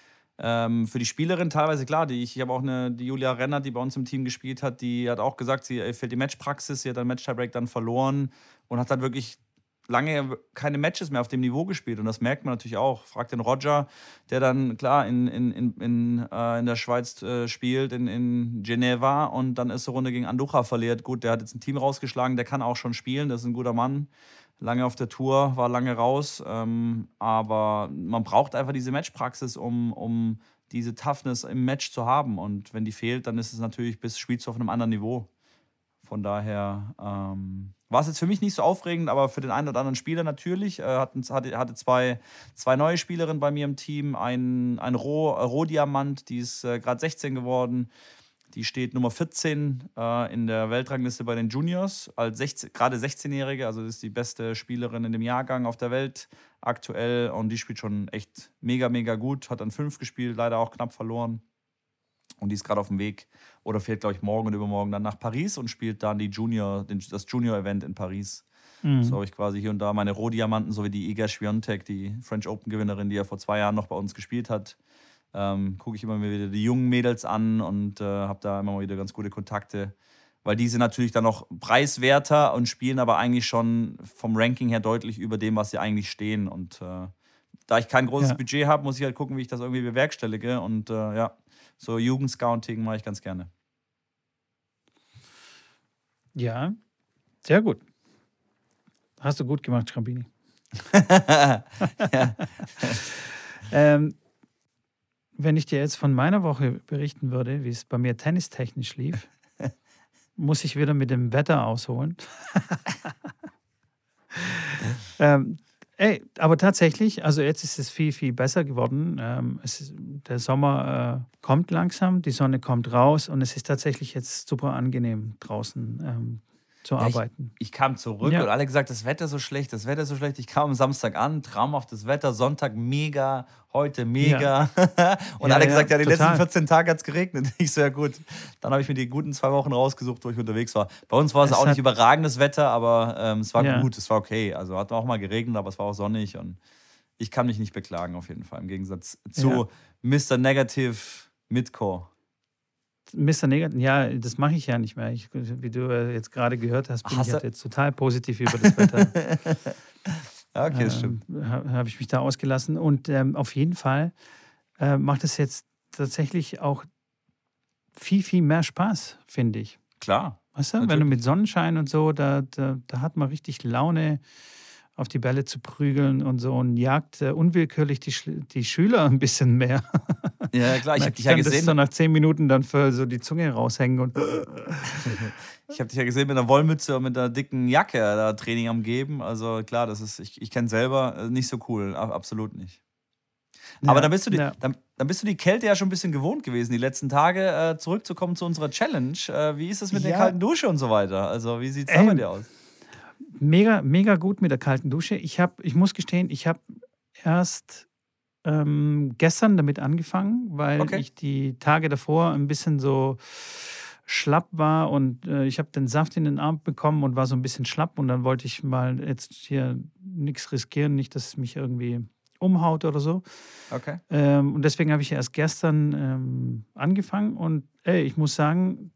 S2: Ähm, für die Spielerin teilweise klar. Die, ich habe auch eine, die Julia Renner, die bei uns im Team gespielt hat, die hat auch gesagt, sie fehlt die Matchpraxis. Sie hat dann Match-Tiebreak dann verloren und hat dann wirklich lange keine Matches mehr auf dem Niveau gespielt. Und das merkt man natürlich auch. Fragt den Roger, der dann klar in, in, in, in, äh, in der Schweiz äh, spielt, in, in Geneva und dann erste Runde gegen Anducha verliert. Gut, der hat jetzt ein Team rausgeschlagen, der kann auch schon spielen, das ist ein guter Mann lange auf der Tour, war lange raus. Ähm, aber man braucht einfach diese Matchpraxis, um, um diese Toughness im Match zu haben. Und wenn die fehlt, dann ist es natürlich bis spielst du auf einem anderen Niveau. Von daher ähm, war es jetzt für mich nicht so aufregend, aber für den einen oder anderen Spieler natürlich. Äh, hatten, hatte, hatte zwei, zwei neue Spielerinnen bei mir im Team. Ein, ein Roh, Rohdiamant, die ist äh, gerade 16 geworden. Die steht Nummer 14 äh, in der Weltrangliste bei den Juniors, als 16, gerade 16-Jährige. Also das ist die beste Spielerin in dem Jahrgang auf der Welt aktuell. Und die spielt schon echt mega, mega gut. Hat dann fünf gespielt, leider auch knapp verloren. Und die ist gerade auf dem Weg oder fährt, glaube ich, morgen und übermorgen dann nach Paris und spielt dann die Junior, den, das Junior-Event in Paris.
S1: Mhm.
S2: So habe ich quasi hier und da meine Rohdiamanten, sowie die Iga Swiatek, die French Open-Gewinnerin, die ja vor zwei Jahren noch bei uns gespielt hat. Ähm, Gucke ich immer wieder die jungen Mädels an und äh, habe da immer mal wieder ganz gute Kontakte. Weil die sind natürlich dann noch preiswerter und spielen aber eigentlich schon vom Ranking her deutlich über dem, was sie eigentlich stehen. Und äh, da ich kein großes
S1: Ja.
S2: Budget habe, muss ich halt gucken, wie ich das irgendwie bewerkstellige. Und äh, ja, so Jugendscouting mache ich ganz gerne.
S1: Ja, sehr gut. Hast du gut gemacht, Schrambini. [LAUGHS] [LAUGHS] ähm, wenn ich dir jetzt von meiner Woche berichten würde, wie es bei mir tennistechnisch lief, [LAUGHS] muss ich wieder mit dem Wetter ausholen. [LAUGHS] ähm, ey, aber tatsächlich, also jetzt ist es viel, viel besser geworden. Ähm, ist, der Sommer äh, kommt langsam, die Sonne kommt raus und es ist tatsächlich jetzt super angenehm draußen ähm, zu
S2: Ja, ich-
S1: arbeiten.
S2: Ich kam zurück
S1: Ja.
S2: und alle gesagt, das Wetter ist so schlecht, das Wetter ist so schlecht. Ich kam am Samstag an, traumhaftes Wetter, Sonntag mega, heute mega. [LAUGHS] und
S1: Ja,
S2: alle
S1: ja,
S2: gesagt, ja, die letzten
S1: total.
S2: 14 Tage hat es geregnet. [LAUGHS] Ich so, ja gut. Dann habe ich mir die guten zwei Wochen rausgesucht, wo ich unterwegs war. Bei uns war es
S1: Es
S2: auch nicht überragendes Wetter, aber ähm, es war gut, es war okay. Also hat auch mal geregnet, aber es war auch sonnig und ich kann mich nicht beklagen auf jeden Fall. Im Gegensatz zu Mr. Negative Midcore.
S1: Mr. Negativ, ja, das mache ich ja nicht mehr. Ich, wie du äh, jetzt gerade gehört hast, bin
S2: Hast
S1: ich halt jetzt total positiv über das Wetter. [LAUGHS]
S2: Okay, das stimmt.
S1: ähm, Habe hab ich mich da ausgelassen. Und ähm, auf jeden Fall äh, macht es jetzt tatsächlich auch viel, viel mehr Spaß, finde ich.
S2: Klar.
S1: Weißt du, wenn du
S2: Natürlich.
S1: mit Sonnenschein und so, da, da, da hat man richtig Laune, auf die Bälle zu prügeln und so und jagt äh, unwillkürlich die, Sch- die Schüler ein bisschen mehr. [LAUGHS]
S2: Ja, klar. Ich habe dich ja
S1: dann, dass
S2: gesehen.
S1: so nach zehn Minuten dann für so die Zunge raushängen und [LAUGHS]
S2: Ich habe dich ja gesehen mit einer Wollmütze und mit einer dicken Jacke da Training am geben. Also klar, das ist, ich, ich kenne selber äh, nicht so cool, absolut nicht. Aber
S1: Ja,
S2: dann bist, du die,
S1: ja.
S2: dann, dann bist du die Kälte ja schon ein bisschen gewohnt gewesen, die letzten Tage äh, zurückzukommen zu unserer Challenge. Äh, wie ist es mit der
S1: Ja.
S2: kalten Dusche und so weiter? Also, wie sieht es da
S1: Ähm,
S2: bei dir aus?
S1: Mega, mega gut mit der kalten Dusche. Ich habe, ich muss gestehen, ich habe erst ähm, gestern damit angefangen, weil
S2: Okay.
S1: ich die Tage davor ein bisschen so schlapp war und äh, ich habe den Saft in den Arm bekommen und war so ein bisschen schlapp und dann wollte ich mal jetzt hier nichts riskieren, nicht, dass es mich irgendwie umhaut oder so.
S2: Okay.
S1: Ähm, und deswegen habe ich erst gestern ähm, angefangen und ey, ich muss sagen,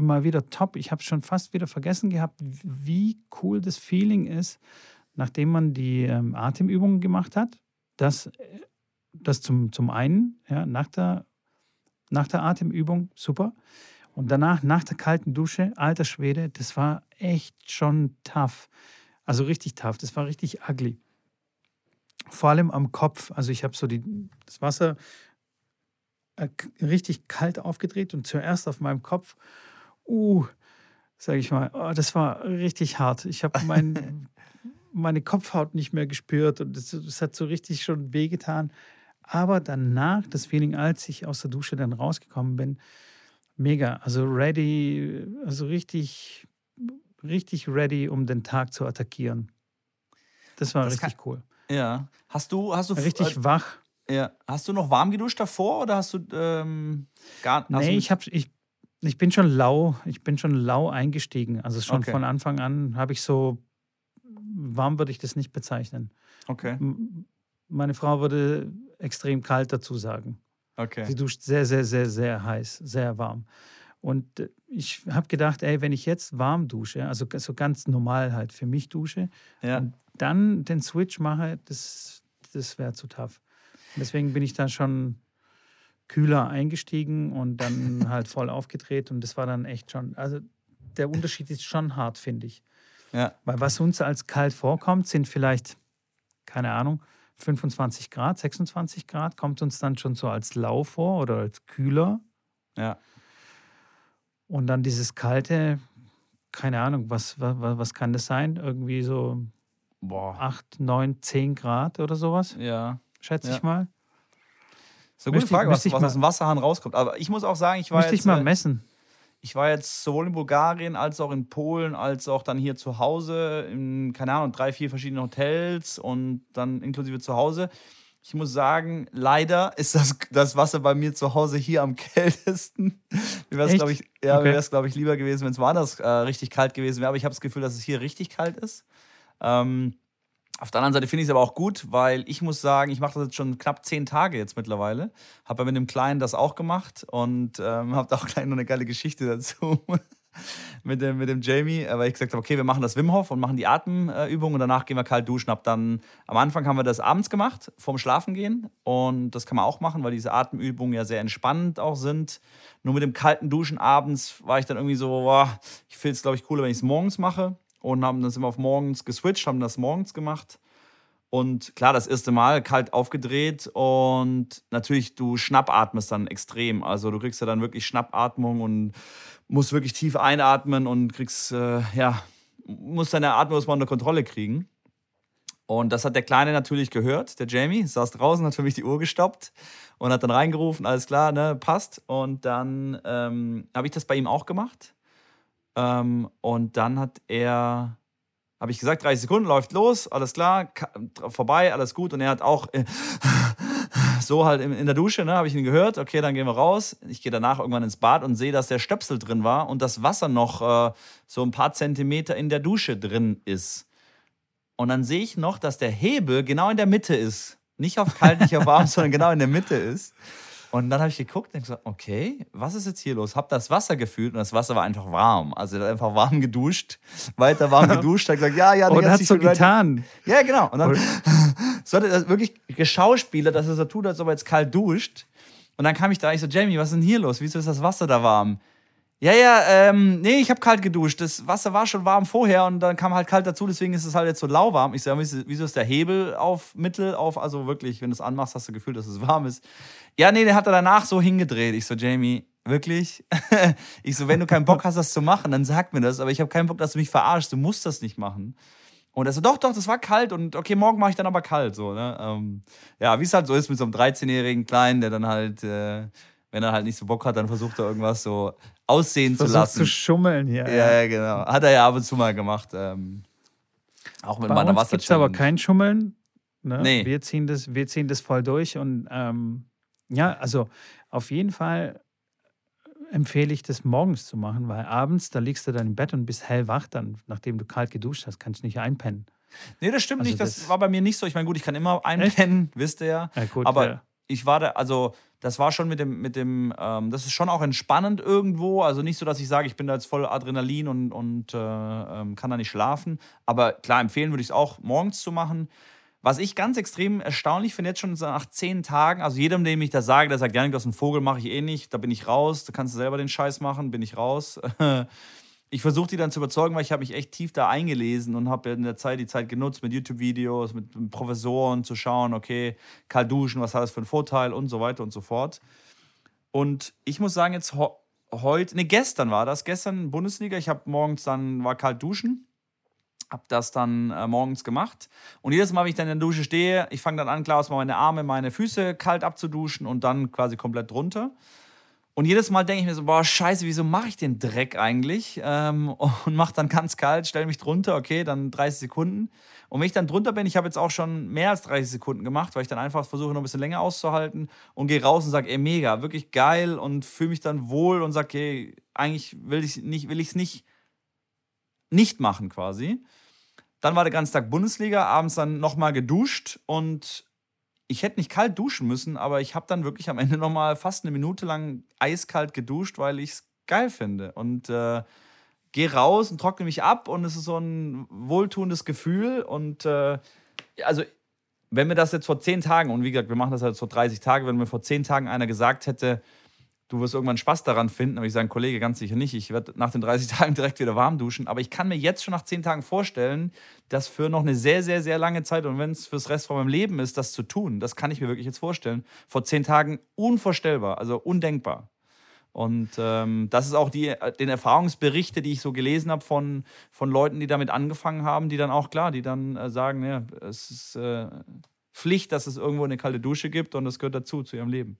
S1: mal wieder top. Ich habe schon fast wieder vergessen gehabt, wie cool das Feeling ist, nachdem man die ähm, Atemübungen gemacht hat. Das, äh, das zum, zum einen, ja, nach der, nach der Atemübung, super. Und danach, nach der kalten Dusche, alter Schwede, das war echt schon tough. Also richtig tough, das war richtig ugly. Vor allem am Kopf. Also ich habe so die, das Wasser äh, richtig kalt aufgedreht und zuerst auf meinem Kopf, uh, sage ich mal, oh, das war richtig hart. Ich habe mein, [LAUGHS] meine Kopfhaut nicht mehr gespürt und es hat so richtig schon wehgetan. Aber danach, das Feeling, als ich aus der Dusche dann rausgekommen bin, mega. Also ready, also richtig, richtig ready, um den Tag zu attackieren. Das war das richtig kann, cool.
S2: Ja. Hast du, hast du
S1: richtig äh, wach.
S2: Ja. Hast du noch warm geduscht davor oder hast du ähm,
S1: gar hast Nee, ich, hab, ich, ich bin schon lau, ich bin schon lau eingestiegen. Also schon okay. von Anfang an habe ich so, warm würde ich das nicht bezeichnen.
S2: Okay.
S1: Meine Frau würde extrem kalt dazu sagen.
S2: Okay.
S1: Sie duscht sehr, sehr, sehr, sehr heiß, sehr warm. Und äh, ich habe gedacht, ey, wenn ich jetzt warm dusche, also so ganz normal halt für mich dusche,
S2: ja.
S1: und dann den Switch mache, das, das wäre zu tough. Deswegen bin ich da schon kühler eingestiegen und dann [LAUGHS] halt voll aufgedreht und das war dann echt schon, also der Unterschied ist schon hart, finde ich.
S2: Ja.
S1: Weil was uns als kalt vorkommt, sind vielleicht, keine Ahnung, 25 Grad, 26 Grad, kommt uns dann schon so als lau vor oder als kühler.
S2: Ja.
S1: Und dann dieses kalte, keine Ahnung, was, was, was kann das sein? Irgendwie so
S2: Boah.
S1: 8, 9, 10 Grad oder sowas?
S2: Ja.
S1: Schätze
S2: ja.
S1: ich mal.
S2: So eine gute Frage, was, was aus dem Wasserhahn rauskommt. Aber ich muss auch sagen, ich war
S1: müsste
S2: jetzt.
S1: ich mal äh, messen.
S2: Ich war jetzt sowohl in Bulgarien als auch in Polen, als auch dann hier zu Hause in, keine Ahnung, drei, vier verschiedene Hotels und dann inklusive zu Hause. Ich muss sagen, leider ist das, das Wasser bei mir zu Hause hier am [LAUGHS] kältesten. Mir wäre es, glaube ich, ja, okay. glaub ich, lieber gewesen, wenn es woanders äh, richtig kalt gewesen wäre. Aber ich habe das Gefühl, dass es hier richtig kalt ist. Ähm, auf der anderen Seite finde ich es aber auch gut, weil ich muss sagen, ich mache das jetzt schon knapp zehn Tage jetzt mittlerweile. Habe mit dem Kleinen das auch gemacht und ähm, [LAUGHS] habe auch gleich noch eine geile Geschichte dazu [LAUGHS] mit, dem, mit dem Jamie, weil ich gesagt habe, okay, wir machen das Wim Hof und machen die Atemübung und danach gehen wir kalt duschen. Hab dann, am Anfang haben wir das abends gemacht, vorm Schlafengehen und das kann man auch machen, weil diese Atemübungen ja sehr entspannend auch sind. Nur mit dem kalten Duschen abends war ich dann irgendwie so, boah, ich finde es, glaube ich, cooler, wenn ich es morgens mache und haben das immer auf morgens geswitcht, haben das morgens gemacht. Und klar, das erste Mal kalt aufgedreht und natürlich, du schnappatmest dann extrem. Also du kriegst ja dann wirklich Schnappatmung und musst wirklich tief einatmen und kriegst, äh, ja, musst deine Atmung erstmal unter Kontrolle kriegen. Und das hat der Kleine natürlich gehört, der Jamie, saß draußen, hat für mich die Uhr gestoppt und hat dann reingerufen, alles klar, ne, passt. Und dann ähm, habe ich das bei ihm auch gemacht. Ähm, und dann hat er, habe ich gesagt, 30 Sekunden, läuft los, alles klar, vorbei, alles gut. Und er hat auch äh, [LAUGHS] so halt in, in der Dusche, ne, habe ich ihn gehört, okay, dann gehen wir raus. Ich gehe danach irgendwann ins Bad und sehe, dass der Stöpsel drin war und das Wasser noch äh, so ein paar Zentimeter in der Dusche drin ist. Und dann sehe ich noch, dass der Hebel genau in der Mitte ist. Nicht auf kalt, nicht auf warm, [LAUGHS] sondern genau in der Mitte ist. Und dann habe ich geguckt und gesagt, okay, was ist jetzt hier los? Habe das Wasser gefühlt und das Wasser war einfach warm. Also er hat einfach warm geduscht, weiter warm geduscht, hat gesagt, ja, ja,
S1: und hat so getan.
S2: Ja, genau. Und dann [LAUGHS] so hat er das wirklich geschauspielert, dass er so tut, als ob er jetzt kalt duscht. Und dann kam ich da, ich so, Jamie, was ist denn hier los? Wieso ist das Wasser da warm? Ja, ja, ähm, nee, ich habe kalt geduscht. Das Wasser war schon warm vorher und dann kam halt kalt dazu, deswegen ist es halt jetzt so lauwarm. Ich sage, wieso ist der Hebel auf Mittel auf? Also wirklich, wenn du es anmachst, hast du das Gefühl, dass es warm ist. Ja, nee, der hat er danach so hingedreht. Ich so, Jamie, wirklich? [LAUGHS] ich so, wenn du keinen Bock hast, das zu machen, dann sag mir das. Aber ich habe keinen Bock, dass du mich verarschst. Du musst das nicht machen. Und er so, doch, doch, das war kalt und okay, morgen mache ich dann aber kalt. So, ne? Ähm, ja, wie es halt so ist mit so einem 13-jährigen Kleinen, der dann halt, äh, wenn er halt nicht so Bock hat, dann versucht er irgendwas so aussehen zu lassen.
S1: zu schummeln hier.
S2: Ja, ja, genau. Hat er ja ab und zu mal gemacht. Ähm, auch mit
S1: Bei
S2: meiner
S1: Wasser. gibt aber kein Schummeln. Ne?
S2: Nee.
S1: Wir, ziehen das, wir ziehen das voll durch und ähm, ja, also auf jeden Fall empfehle ich das morgens zu machen, weil abends, da liegst du dann im Bett und bist hellwach, dann, nachdem du kalt geduscht hast, kannst du nicht einpennen.
S2: Nee, das stimmt also nicht. Das, das, war bei mir nicht so. Ich meine, gut, ich kann immer einpennen, Echt? wisst ihr ja.
S1: ja gut,
S2: aber
S1: ja.
S2: Ich war da, also das war schon mit dem, mit dem, ähm, das ist schon auch entspannend irgendwo. Also nicht so, dass ich sage, ich bin da jetzt voll Adrenalin und, und äh, ähm, kann da nicht schlafen. Aber klar, empfehlen würde ich es auch morgens zu machen. Was ich ganz extrem erstaunlich finde, jetzt schon nach zehn Tagen, also jedem, dem ich das sage, der sagt, Janik, das ist ein Vogel, mache ich eh nicht, da bin ich raus, du kannst selber den Scheiß machen, bin ich raus. [LAUGHS] ich versuche die dann zu überzeugen, weil ich habe mich echt tief da eingelesen und habe in der Zeit die Zeit genutzt, mit YouTube-Videos, mit Professoren zu schauen, okay, kalt duschen, was hat das für einen Vorteil und so weiter und so fort. Und ich muss sagen, jetzt heute, ne, gestern war das, gestern Bundesliga, ich habe morgens dann, war kalt duschen Hab das dann äh, morgens gemacht. Und jedes Mal, wenn ich dann in der Dusche stehe, ich fange dann an, klar, erstmal meine Arme, meine Füße kalt abzuduschen und dann quasi komplett drunter. Und jedes Mal denke ich mir so, boah, scheiße, wieso mache ich den Dreck eigentlich? Ähm, [LAUGHS] und mache dann ganz kalt, stelle mich drunter, okay, dann 30 Sekunden. Und wenn ich dann drunter bin, ich habe jetzt auch schon mehr als 30 Sekunden gemacht, weil ich dann einfach versuche, noch ein bisschen länger auszuhalten und gehe raus und sage, ey, mega, wirklich geil und fühle mich dann wohl und sage, okay, eigentlich will ich es nicht, will nicht, nicht machen quasi. Dann war der ganze Tag Bundesliga, abends dann nochmal geduscht und ich hätte nicht kalt duschen müssen, aber ich habe dann wirklich am Ende nochmal fast eine Minute lang eiskalt geduscht, weil ich es geil finde. Und äh, gehe raus und trockne mich ab und es ist so ein wohltuendes Gefühl. Und äh, also, wenn mir das jetzt vor zehn Tagen, und wie gesagt, wir machen das jetzt vor 30 Tagen, wenn mir vor zehn Tagen einer gesagt hätte, du wirst irgendwann Spaß daran finden. Aber ich sage, Kollege, ganz sicher nicht. Ich werde nach den 30 [LAUGHS] Tagen direkt wieder warm duschen. Aber ich kann mir jetzt schon nach 10 Tagen vorstellen, dass für noch eine sehr, sehr, sehr lange Zeit und wenn es fürs Rest von meinem Leben ist, das zu tun, das kann ich mir wirklich jetzt vorstellen. Vor 10 Tagen unvorstellbar, also undenkbar. Und ähm, das ist auch die den Erfahrungsberichte, die ich so gelesen habe von, von Leuten, die damit angefangen haben, die dann auch klar, die dann äh, sagen, ja, es ist äh, Pflicht, dass es irgendwo eine kalte Dusche gibt und das gehört dazu, zu ihrem Leben.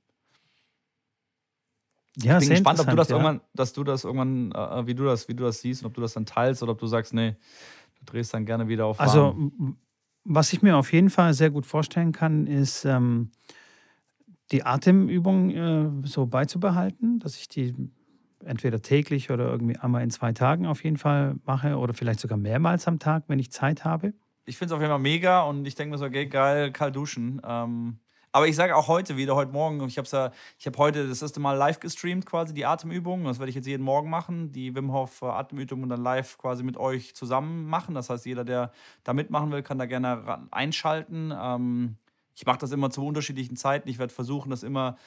S2: Ja, ich bin gespannt, ob du das ja. irgendwann, dass du das irgendwann, äh, wie du das, wie du das siehst und ob du das dann teilst oder ob du sagst, nee, du drehst dann gerne wieder auf.
S1: Also, warm. Also, was ich mir auf jeden Fall sehr gut vorstellen kann, ist ähm, die Atemübung äh, so beizubehalten, dass ich die entweder täglich oder irgendwie einmal in zwei Tagen auf jeden Fall mache oder vielleicht sogar mehrmals am Tag, wenn ich Zeit habe.
S2: Ich finde es auf jeden Fall mega und ich denke mir so, okay, geil, kalt duschen. Ähm, aber ich sage auch heute wieder, heute Morgen, ich habe ja, habe heute das erste Mal live gestreamt, quasi die Atemübungen. Das werde ich jetzt jeden Morgen machen, die Wim Hof äh, Atemübungen dann live quasi mit euch zusammen machen. Das heißt, jeder, der da mitmachen will, kann da gerne einschalten. Ähm, ich mache das immer zu unterschiedlichen Zeiten. Ich werde versuchen, das immer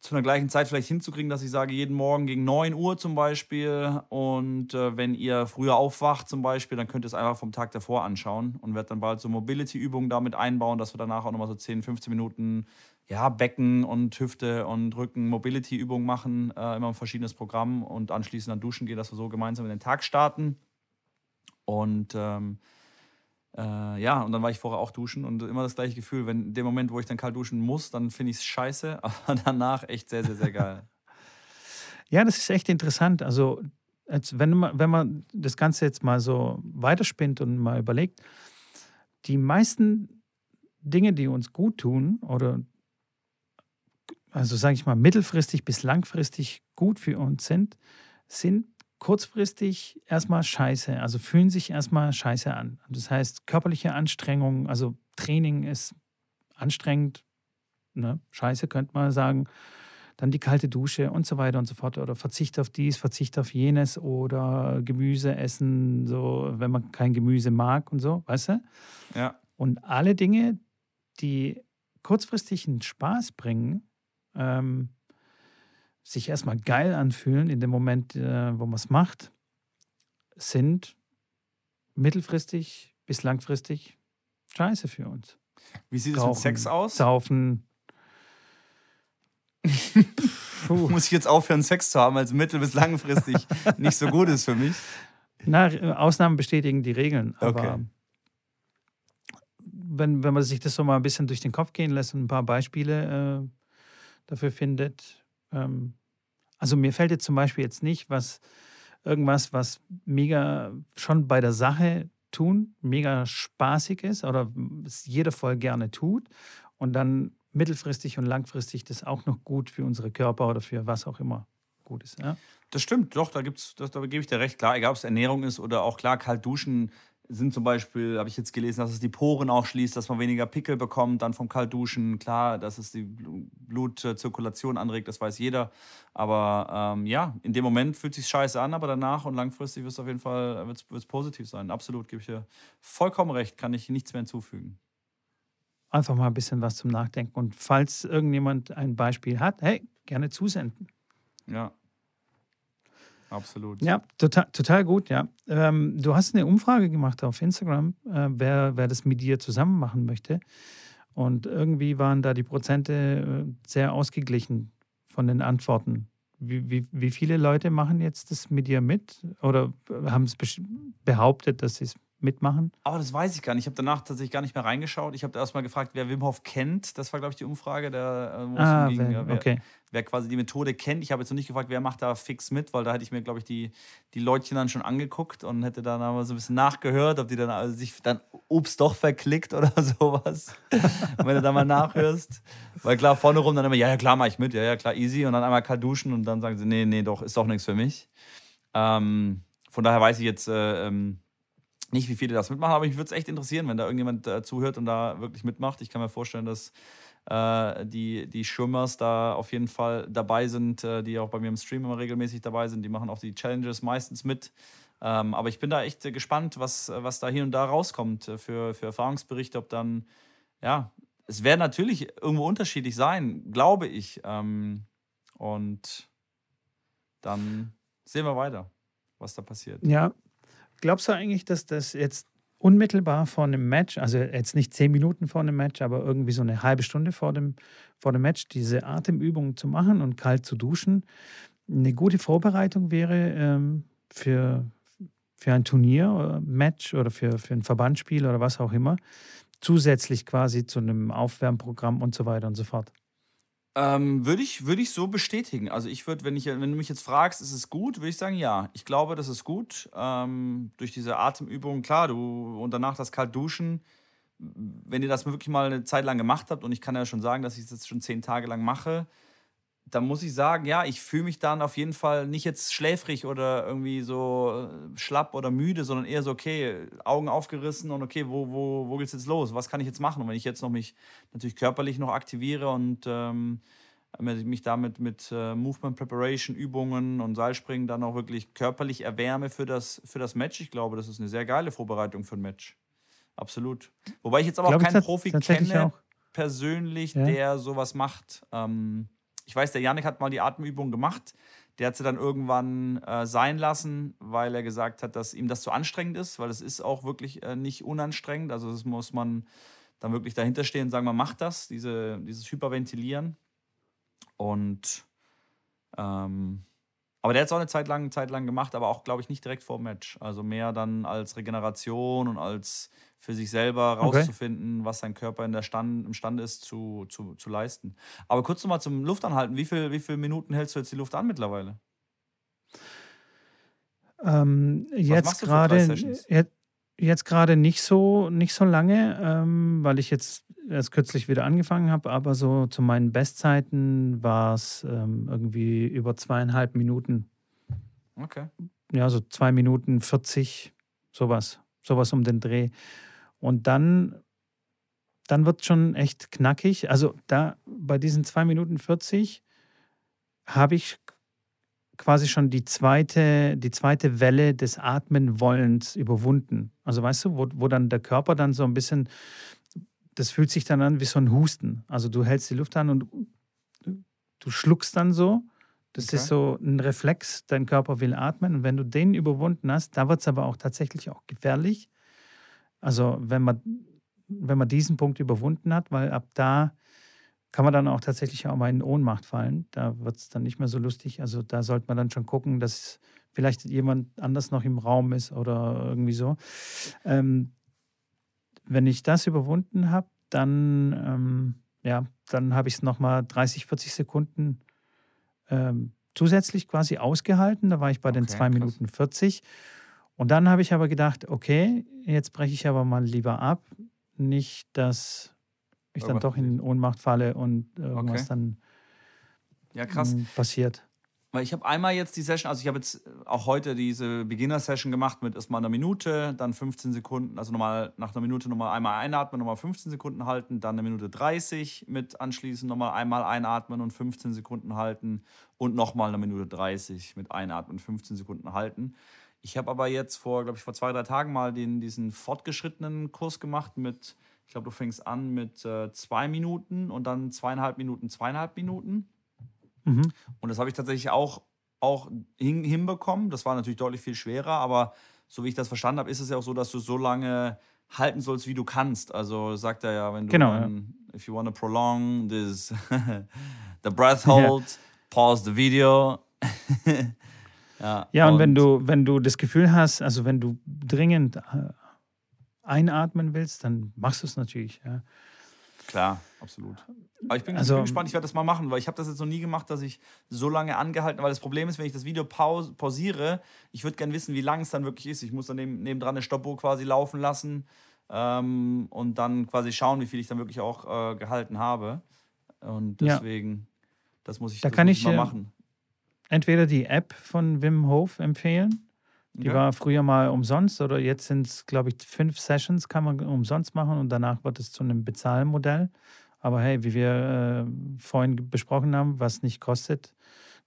S2: zu einer gleichen Zeit vielleicht hinzukriegen, dass ich sage, jeden Morgen gegen 9 Uhr zum Beispiel. Und äh, wenn ihr früher aufwacht zum Beispiel, dann könnt ihr es einfach vom Tag davor anschauen und werde dann bald so Mobility-Übungen damit einbauen, dass wir danach auch nochmal so 10, 15 Minuten ja, Becken und Hüfte und Rücken Mobility-Übungen machen, äh, immer ein verschiedenes Programm und anschließend dann duschen gehen, dass wir so gemeinsam in den Tag starten. Und ähm, äh, ja, und dann war ich vorher auch duschen und immer das gleiche Gefühl, wenn in dem Moment, wo ich dann kalt duschen muss, dann finde ich es scheiße, [LAUGHS] aber danach echt sehr, sehr, sehr geil.
S1: ja, das ist echt interessant. Also, als wenn, man, wenn man das Ganze jetzt mal so weiterspinnt und mal überlegt, die meisten Dinge, die uns gut tun oder also sage ich mal mittelfristig bis langfristig gut für uns sind, sind kurzfristig erstmal scheiße, also fühlen sich erstmal scheiße an. Das heißt, körperliche Anstrengung, also Training ist anstrengend, ne? scheiße könnte man sagen. Dann die kalte Dusche und so weiter und so fort. Oder Verzicht auf dies, Verzicht auf jenes oder Gemüse essen, so, wenn man kein Gemüse mag und so, weißt du?
S2: Ja.
S1: Und alle Dinge, die kurzfristig einen Spaß bringen, ähm, sich erstmal geil anfühlen in dem Moment, äh, wo man es macht, sind mittelfristig bis langfristig scheiße für uns.
S2: Wie sieht es mit Sex aus?
S1: Saufen. [LAUGHS]
S2: Muss ich jetzt aufhören, Sex zu haben, als mittel- bis langfristig [LAUGHS] nicht so gut ist für mich?
S1: Na, Ausnahmen bestätigen die Regeln. Aber okay. wenn, wenn man sich das so mal ein bisschen durch den Kopf gehen lässt und ein paar Beispiele äh, dafür findet, ähm, also mir fällt jetzt zum Beispiel jetzt nicht, was irgendwas, was mega schon bei der Sache tun, mega spaßig ist oder es jeder voll gerne tut und dann mittelfristig und langfristig das auch noch gut für unsere Körper oder für was auch immer gut ist. Ja?
S2: Das stimmt, doch, da gibt's, das, da gebe ich dir recht. Klar, egal ob es Ernährung ist oder auch klar, kalt duschen sind zum Beispiel, habe ich jetzt gelesen, dass es die Poren auch schließt, dass man weniger Pickel bekommt, dann vom Kaltduschen. Klar, dass es die Blutzirkulation anregt, das weiß jeder. Aber ähm, ja, in dem Moment fühlt es sich scheiße an, aber danach und langfristig wird es auf jeden Fall wird's, positiv sein. Absolut, gebe ich dir vollkommen recht, kann ich nichts mehr hinzufügen.
S1: Einfach mal ein bisschen was zum Nachdenken. Und falls irgendjemand ein Beispiel hat, hey, gerne zusenden.
S2: Ja, Absolut.
S1: Ja, total, total gut, ja. Ähm, du hast eine Umfrage gemacht auf Instagram, äh, wer, wer das mit dir zusammen machen möchte. Und irgendwie waren da die Prozente äh, sehr ausgeglichen von den Antworten. Wie, wie, wie viele Leute machen jetzt das mit dir mit? Oder haben es behauptet, dass sie es mitmachen?
S2: Aber das weiß ich gar nicht. Ich habe danach tatsächlich gar nicht mehr reingeschaut. Ich habe da erstmal gefragt, wer Wim Hof kennt. Das war, glaube ich, die Umfrage, der, äh, wo es
S1: Ah,
S2: ging,
S1: wer-
S2: ja, wer,
S1: okay.
S2: wer quasi die Methode kennt. Ich habe jetzt noch nicht gefragt, wer macht da fix mit, weil da hätte ich mir, glaube ich, die, die Leutchen dann schon angeguckt und hätte dann aber so ein bisschen nachgehört, ob die dann also sich dann, ups, doch verklickt oder [LAUGHS] sowas. Wenn du da mal nachhörst. Weil klar, vorne rum dann immer, ja, ja, klar, mach ich mit, ja, ja, klar, easy. Und dann einmal kalt duschen und dann sagen sie, nee, nee, doch, ist doch nichts für mich. Ähm, von daher weiß ich jetzt äh, ähm, nicht, wie viele das mitmachen, aber mich würde es echt interessieren, wenn da irgendjemand äh, zuhört und da wirklich mitmacht. Ich kann mir vorstellen, dass äh, die, die Schwimmers da auf jeden Fall dabei sind, äh, die auch bei mir im Stream immer regelmäßig dabei sind. Die machen auch die Challenges meistens mit. Ähm, aber ich bin da echt äh, gespannt, was, was da hier und da rauskommt äh, für, für Erfahrungsberichte, ob dann, ja, es wird natürlich irgendwo unterschiedlich sein, glaube ich. Ähm, und dann sehen wir weiter, was da passiert.
S1: Ja. Glaubst du eigentlich, dass das jetzt unmittelbar vor einem Match, also jetzt nicht zehn Minuten vor einem Match, aber irgendwie so eine halbe Stunde vor dem, vor dem Match, diese Atemübungen zu machen und kalt zu duschen, eine gute Vorbereitung wäre ähm, für, für ein Turnier oder Match oder für, für ein Verbandsspiel oder was auch immer, zusätzlich quasi zu einem Aufwärmprogramm und so weiter und so fort?
S2: Ähm, würde ich, würde ich so bestätigen. Also ich würde, wenn wenn du mich jetzt fragst, ist es gut, würde ich sagen, ja. Ich glaube, das ist gut. Ähm, durch diese Atemübung, klar, du und danach das kalt duschen. Wenn ihr das wirklich mal eine Zeit lang gemacht habt, und ich kann ja schon sagen, dass ich das schon zehn Tage lang mache, dann muss ich sagen, ja, ich fühle mich dann auf jeden Fall nicht jetzt schläfrig oder irgendwie so äh, schlapp oder müde, sondern eher so, okay, Augen aufgerissen und okay, wo, wo, wo geht's jetzt los? Was kann ich jetzt machen? Und wenn ich jetzt noch mich natürlich körperlich noch aktiviere und ähm, mich damit mit äh, Movement Preparation, Übungen und Seilspringen dann auch wirklich körperlich erwärme für das, für das Match, ich glaube, das ist eine sehr geile Vorbereitung für ein Match. Absolut. Wobei ich jetzt aber
S1: Glaub
S2: auch
S1: ich
S2: keinen Profi kenne,
S1: auch.
S2: persönlich,
S1: Ja.
S2: der sowas macht. Ähm, ich weiß, der Janik hat mal die Atemübung gemacht. Der hat sie dann irgendwann äh, sein lassen, weil er gesagt hat, dass ihm das zu anstrengend ist, weil es ist auch wirklich äh, nicht unanstrengend. Also das muss man dann wirklich dahinter stehen und sagen, man macht das, diese, dieses Hyperventilieren. Und ähm, aber der hat es auch eine Zeit lang, Zeit lang gemacht, aber auch, glaube ich, nicht direkt vor dem Match. Also mehr dann als Regeneration und als für sich selber
S1: Okay.
S2: rauszufinden, was sein Körper in der Stand, imstande ist zu, zu, zu leisten. Aber kurz nochmal zum Luftanhalten. Wie, viel, wie viele Minuten hältst du jetzt die Luft an mittlerweile?
S1: Ähm, jetzt gerade jetzt, jetzt gerade nicht so nicht so lange, ähm, weil ich jetzt erst kürzlich wieder angefangen habe, aber so zu meinen Bestzeiten war es ähm, irgendwie über zweieinhalb Minuten,
S2: Okay.
S1: ja so zwei Minuten 40, sowas, sowas um den Dreh. Und dann dann wird schon echt knackig. Also da bei diesen zwei Minuten 40 habe ich quasi schon die zweite, die zweite Welle des Atmenwollens überwunden. Also weißt du, wo, wo dann der Körper dann so ein bisschen, das fühlt sich dann an wie so ein Husten. Also du hältst die Luft an und du schluckst dann so. Das
S2: Okay.
S1: ist so ein Reflex, dein Körper will atmen. Und wenn du den überwunden hast, da wird es aber auch tatsächlich auch gefährlich. Also wenn man, wenn man diesen Punkt überwunden hat, weil ab da kann man dann auch tatsächlich auch mal in Ohnmacht fallen. Da wird es dann nicht mehr so lustig. Also da sollte man dann schon gucken, dass vielleicht jemand anders noch im Raum ist oder irgendwie so. Ähm, wenn ich das überwunden habe, dann, ähm, ja, dann habe ich es nochmal 30, 40 Sekunden ähm, zusätzlich quasi ausgehalten. Da war ich bei den
S2: Okay,
S1: 2
S2: krass.
S1: Minuten 40. Und dann habe ich aber gedacht, okay, jetzt breche ich aber mal lieber ab. Nicht, dass ich dann doch in Ohnmacht falle und irgendwas
S2: Okay.
S1: dann
S2: Ja, krass.
S1: mm, passiert.
S2: Weil ich habe einmal jetzt die Session, also ich habe jetzt auch heute diese Beginner-Session gemacht mit erstmal einer Minute, dann 15 Sekunden, also nochmal nach einer Minute nochmal einmal einatmen, nochmal 15 Sekunden halten, dann eine Minute 30 mit anschließend nochmal einmal einatmen und 15 Sekunden halten und nochmal eine Minute 30 mit einatmen, 15 Sekunden halten. Ich habe aber jetzt vor, glaube ich, vor zwei, drei Tagen mal den, diesen fortgeschrittenen Kurs gemacht mit, ich glaube, du fängst an mit äh, zwei Minuten und dann zweieinhalb Minuten, zweieinhalb Minuten.
S1: Mhm.
S2: Und das habe ich tatsächlich auch, auch hin, hinbekommen. Das war natürlich deutlich viel schwerer, aber so wie ich das verstanden habe, ist es ja auch so, dass du so lange halten sollst, wie du kannst. Also sagt er ja, wenn du
S1: Genau, ja.
S2: dann, if you want to prolong this, [LAUGHS] the breath
S1: Ja.
S2: hold, pause the video. [LAUGHS] ja,
S1: Ja, und, wenn du, wenn du das Gefühl hast, also wenn du dringend äh, einatmen willst, dann machst du es natürlich. Ja.
S2: Klar, absolut. Aber ich bin,
S1: Also-
S2: ich bin gespannt, ich werde das mal machen, weil ich habe das jetzt noch nie gemacht, dass ich so lange angehalten weil das Problem ist, wenn ich das Video paus pausiere, ich würde gerne wissen, wie lang es dann wirklich ist. Ich muss dann neben, nebendran eine Stoppuhr quasi laufen lassen ähm, und dann quasi schauen, wie viel ich dann wirklich auch äh, gehalten habe. Und
S1: Ja.
S2: deswegen, das muss ich,
S1: Da kann ich,
S2: mal machen.
S1: Entweder die App von Wim Hof empfehlen. Die
S2: Okay.
S1: war früher mal umsonst oder jetzt sind es, glaube ich, fünf Sessions kann man umsonst machen und danach wird es zu einem Bezahlmodell. Aber hey, wie wir äh, vorhin besprochen haben, was nicht kostet,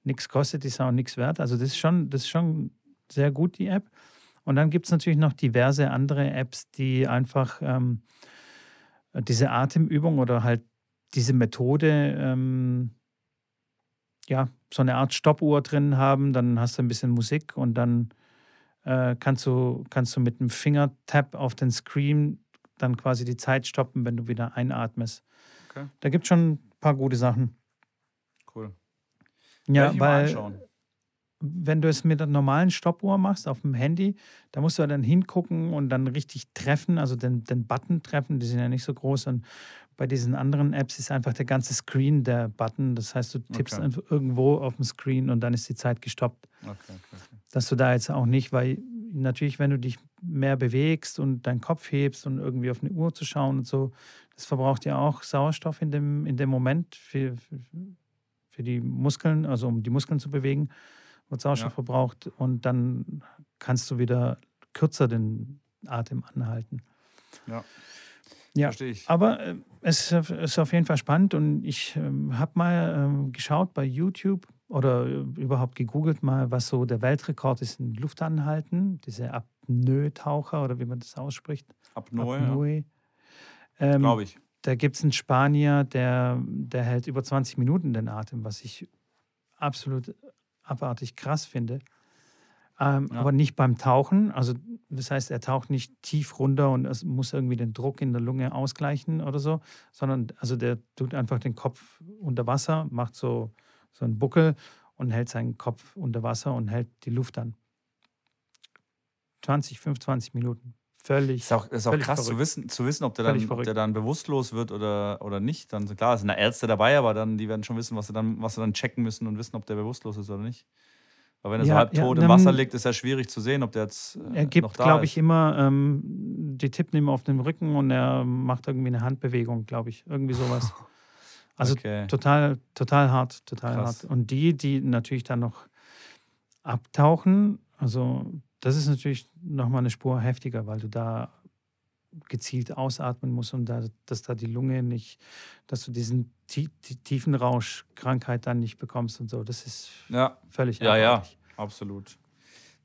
S1: nichts kostet, ist auch nichts wert. Also das ist schon, das ist schon sehr gut, die App. Und dann gibt es natürlich noch diverse andere Apps, die einfach ähm, diese Atemübung oder halt diese Methode, ähm, ja, so eine Art Stoppuhr drin haben. Dann hast du ein bisschen Musik und dann äh, kannst, du, kannst du mit einem Fingertap auf den Screen dann quasi die Zeit stoppen, wenn du wieder einatmest.
S2: Okay.
S1: Da gibt es schon ein paar gute Sachen.
S2: Cool.
S1: Ja, weil wenn du es mit der normalen Stoppuhr machst auf dem Handy, da musst du dann hingucken und dann richtig treffen, also den, den Button treffen, die sind ja nicht so groß. Und bei diesen anderen Apps ist einfach der ganze Screen der Button. Das heißt, du tippst
S2: Okay.
S1: einfach irgendwo auf dem Screen und dann ist die Zeit gestoppt.
S2: Okay, okay.
S1: Dass du da jetzt auch nicht, weil natürlich, wenn du dich mehr bewegst und deinen Kopf hebst und irgendwie auf eine Uhr zu schauen und so, das verbraucht ja auch Sauerstoff in dem, in dem Moment für, für, für die Muskeln, also um die Muskeln zu bewegen, wird Sauerstoff
S2: Ja.
S1: verbraucht und dann kannst du wieder kürzer den Atem anhalten.
S2: Ja.
S1: Ja.
S2: Verstehe ich.
S1: Aber äh, es ist auf jeden Fall spannend und ich ähm, habe mal ähm, geschaut bei YouTube oder äh, überhaupt gegoogelt mal, was so der Weltrekord ist in Luftanhalten, diese Apnoe-Taucher oder wie man das ausspricht.
S2: Apnoe, ja.
S1: Apnoe. Ähm,
S2: glaube ich.
S1: da gibt es einen Spanier, der, der hält über 20 Minuten den Atem, was ich absolut abartig krass finde. Ähm,
S2: Ja.
S1: Aber nicht beim Tauchen. Also das heißt, er taucht nicht tief runter und es muss irgendwie den Druck in der Lunge ausgleichen oder so, sondern also der tut einfach den Kopf unter Wasser, macht so, so einen Buckel und hält seinen Kopf unter Wasser und hält die Luft an. 20, 25 Minuten. Völlig.
S2: Ist auch, ist auch krass zu wissen, zu wissen ob, der
S1: Völlig
S2: dann, ob der dann bewusstlos wird oder, oder nicht. Dann, klar, es sind da Ärzte dabei, aber dann, die werden schon wissen, was sie, dann, was sie dann checken müssen und wissen, ob der bewusstlos ist oder nicht. Weil wenn er so
S1: Ja,
S2: halb
S1: ja,
S2: tot im
S1: dann-
S2: Wasser liegt, ist ja schwierig zu sehen, ob der jetzt äh,
S1: Er gibt, glaube ich, immer, ähm, die tippen ihm auf den Rücken und er macht irgendwie eine Handbewegung, glaube ich. Irgendwie sowas. [LAUGHS] Also
S2: okay.
S1: total, total hart, total
S2: Krass.
S1: hart. Und die, die natürlich dann noch abtauchen, also das ist natürlich nochmal eine Spur heftiger, weil du da gezielt ausatmen musst und da, dass da die Lunge nicht, dass du diesen Tie- die Tiefenrausch-Krankheit dann nicht bekommst und so. Das ist
S2: Ja,
S1: völlig
S2: Ja, ja.
S1: abartig.
S2: absolut.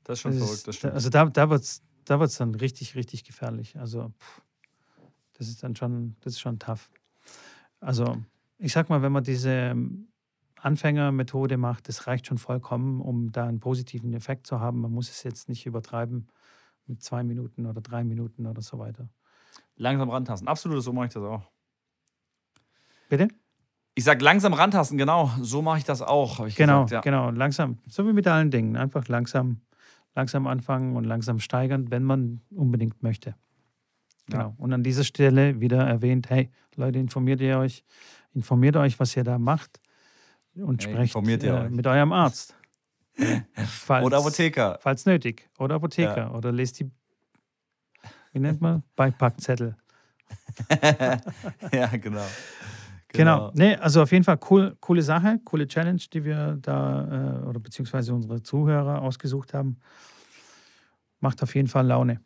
S2: Das ist schon
S1: Das
S2: verrückt,
S1: ist,
S2: das stimmt.
S1: also da, da wird es da wird's dann richtig, richtig gefährlich. Also pff, das ist dann schon, das ist schon tough. Also ich sag mal, wenn man diese ähm, Anfängermethode macht, das reicht schon vollkommen, um da einen positiven Effekt zu haben. Man muss es jetzt nicht übertreiben mit zwei Minuten oder drei Minuten oder so weiter.
S2: langsam rantasten. Absolut, so mache ich das auch.
S1: Bitte?
S2: Ich sage langsam rantasten, genau. So mache ich das auch, ich
S1: Genau,
S2: gesagt. Ja.
S1: genau. Langsam, so wie mit allen Dingen. Einfach langsam, langsam anfangen und langsam steigern, wenn man unbedingt möchte.
S2: Ja.
S1: Genau. Und an dieser Stelle wieder erwähnt, hey, Leute, informiert ihr euch, informiert euch, was ihr da macht und
S2: Hey,
S1: sprecht äh,
S2: euch.
S1: mit eurem Arzt. Falls,
S2: Oder Apotheker.
S1: Falls nötig. Oder Apotheker. Oder lest die, wie nennt man? [LAUGHS] Beipackzettel. [LAUGHS]
S2: ja, genau.
S1: Genau. Nee, also auf jeden Fall cool, coole Sache, coole Challenge, die wir da, äh, oder beziehungsweise unsere Zuhörer ausgesucht haben. Macht auf jeden Fall Laune.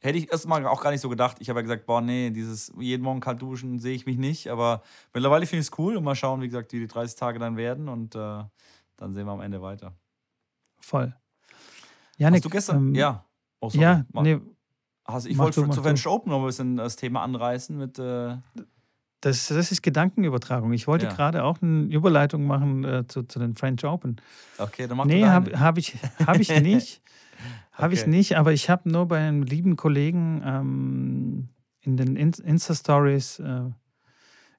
S2: Hätte ich erstmal auch gar nicht so gedacht. Ich habe ja gesagt, boah, nee, dieses jeden Morgen kalt duschen sehe ich mich nicht. Aber mittlerweile finde ich es cool und mal schauen, wie gesagt, wie die 30 Tage dann werden und äh, dann sehen wir am Ende weiter.
S1: Voll. Janik,
S2: Hast du gestern?
S1: ähm,
S2: ja. Oh, sorry.
S1: Ja,
S2: Ma-
S1: nee,
S2: Hast, ich
S1: mach
S2: wollte
S1: mach
S2: zu. French Open noch ein bisschen das Thema anreißen mit. Äh,
S1: das, das ist Gedankenübertragung. Ich wollte
S2: Ja.
S1: gerade auch eine Überleitung machen äh, zu, zu den French Open.
S2: okay, dann mach
S1: Nee,
S2: du
S1: habe hab ich, hab ich [LAUGHS] nicht. Habe ich nicht, aber ich habe nur bei einem lieben Kollegen ähm, in den In- Insta-Stories äh,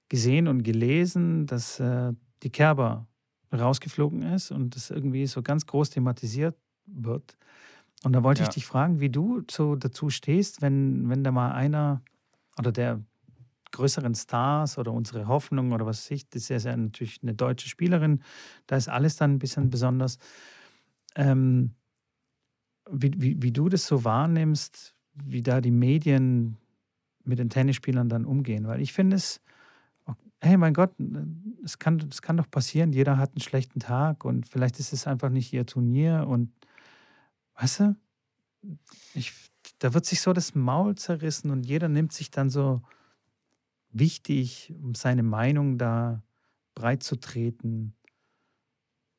S1: gesehen und gelesen, dass äh, die Kerber rausgeflogen ist und das irgendwie so ganz groß thematisiert wird. Und da wollte ja. ich dich fragen, wie du so dazu stehst, wenn, wenn da mal einer oder der größeren Stars oder unsere Hoffnung oder was weiß ich, das ist ja natürlich eine deutsche Spielerin, da ist alles dann ein bisschen besonders. Ähm, wie, wie, wie du das so wahrnimmst, wie da die Medien mit den Tennisspielern dann umgehen. Weil ich finde es, hey mein Gott, es kann, es kann doch passieren, jeder hat einen schlechten Tag und vielleicht ist es einfach nicht ihr Turnier und weißt du, ich, da wird sich so das Maul zerrissen und jeder nimmt sich dann so wichtig, um seine Meinung da breit zu treten.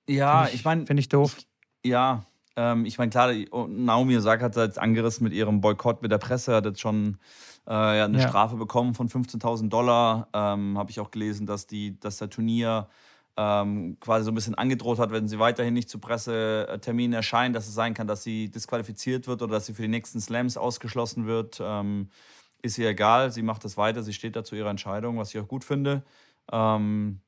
S2: Ja, ich, ich meine.
S1: Finde ich doof.
S2: Ich, ja, ähm, ich meine, klar, Naomi Osaka hat jetzt angerissen mit ihrem Boykott mit der Presse, hat jetzt schon äh, ja, eine ja. Strafe bekommen von 15.000 Dollar. Ähm, Habe ich auch gelesen, dass, die, dass der Turnier ähm, quasi so ein bisschen angedroht hat, wenn sie weiterhin nicht zu Presseterminen erscheint, dass es sein kann, dass sie disqualifiziert wird oder dass sie für die nächsten Slams ausgeschlossen wird. Ähm, ist ihr egal, sie macht das weiter, sie steht da zu ihrer Entscheidung, was ich auch gut finde. Ähm,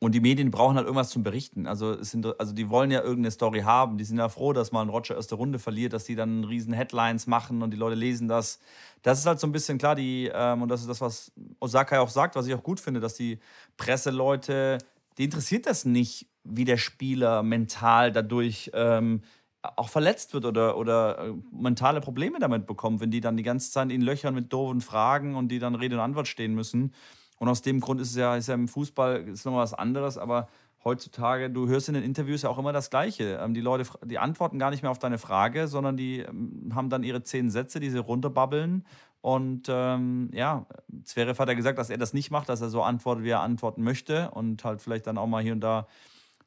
S2: und die Medien brauchen halt irgendwas zum Berichten. Also, sind, also die wollen ja irgendeine Story haben. Die sind ja froh, dass mal ein Roger erste Runde verliert, dass die dann riesen Headlines machen und die Leute lesen das. Das ist halt so ein bisschen klar, die, ähm, und das ist das, was Osaka auch sagt, was ich auch gut finde, dass die Presseleute, die interessiert das nicht, wie der Spieler mental dadurch ähm, auch verletzt wird oder, oder äh, mentale Probleme damit bekommt, wenn die dann die ganze Zeit in Löchern mit doofen Fragen und die dann Rede und Antwort stehen müssen. Und aus dem Grund ist es ja, ist ja im Fußball ist nochmal was anderes, aber heutzutage, du hörst in den Interviews ja auch immer das Gleiche. Ähm, die Leute, die antworten gar nicht mehr auf deine Frage, sondern die ähm, haben dann ihre zehn Sätze, die sie runterbabbeln. Und ähm, ja, Zverev hat ja gesagt, dass er das nicht macht, dass er so antwortet, wie er antworten möchte und halt vielleicht dann auch mal hier und da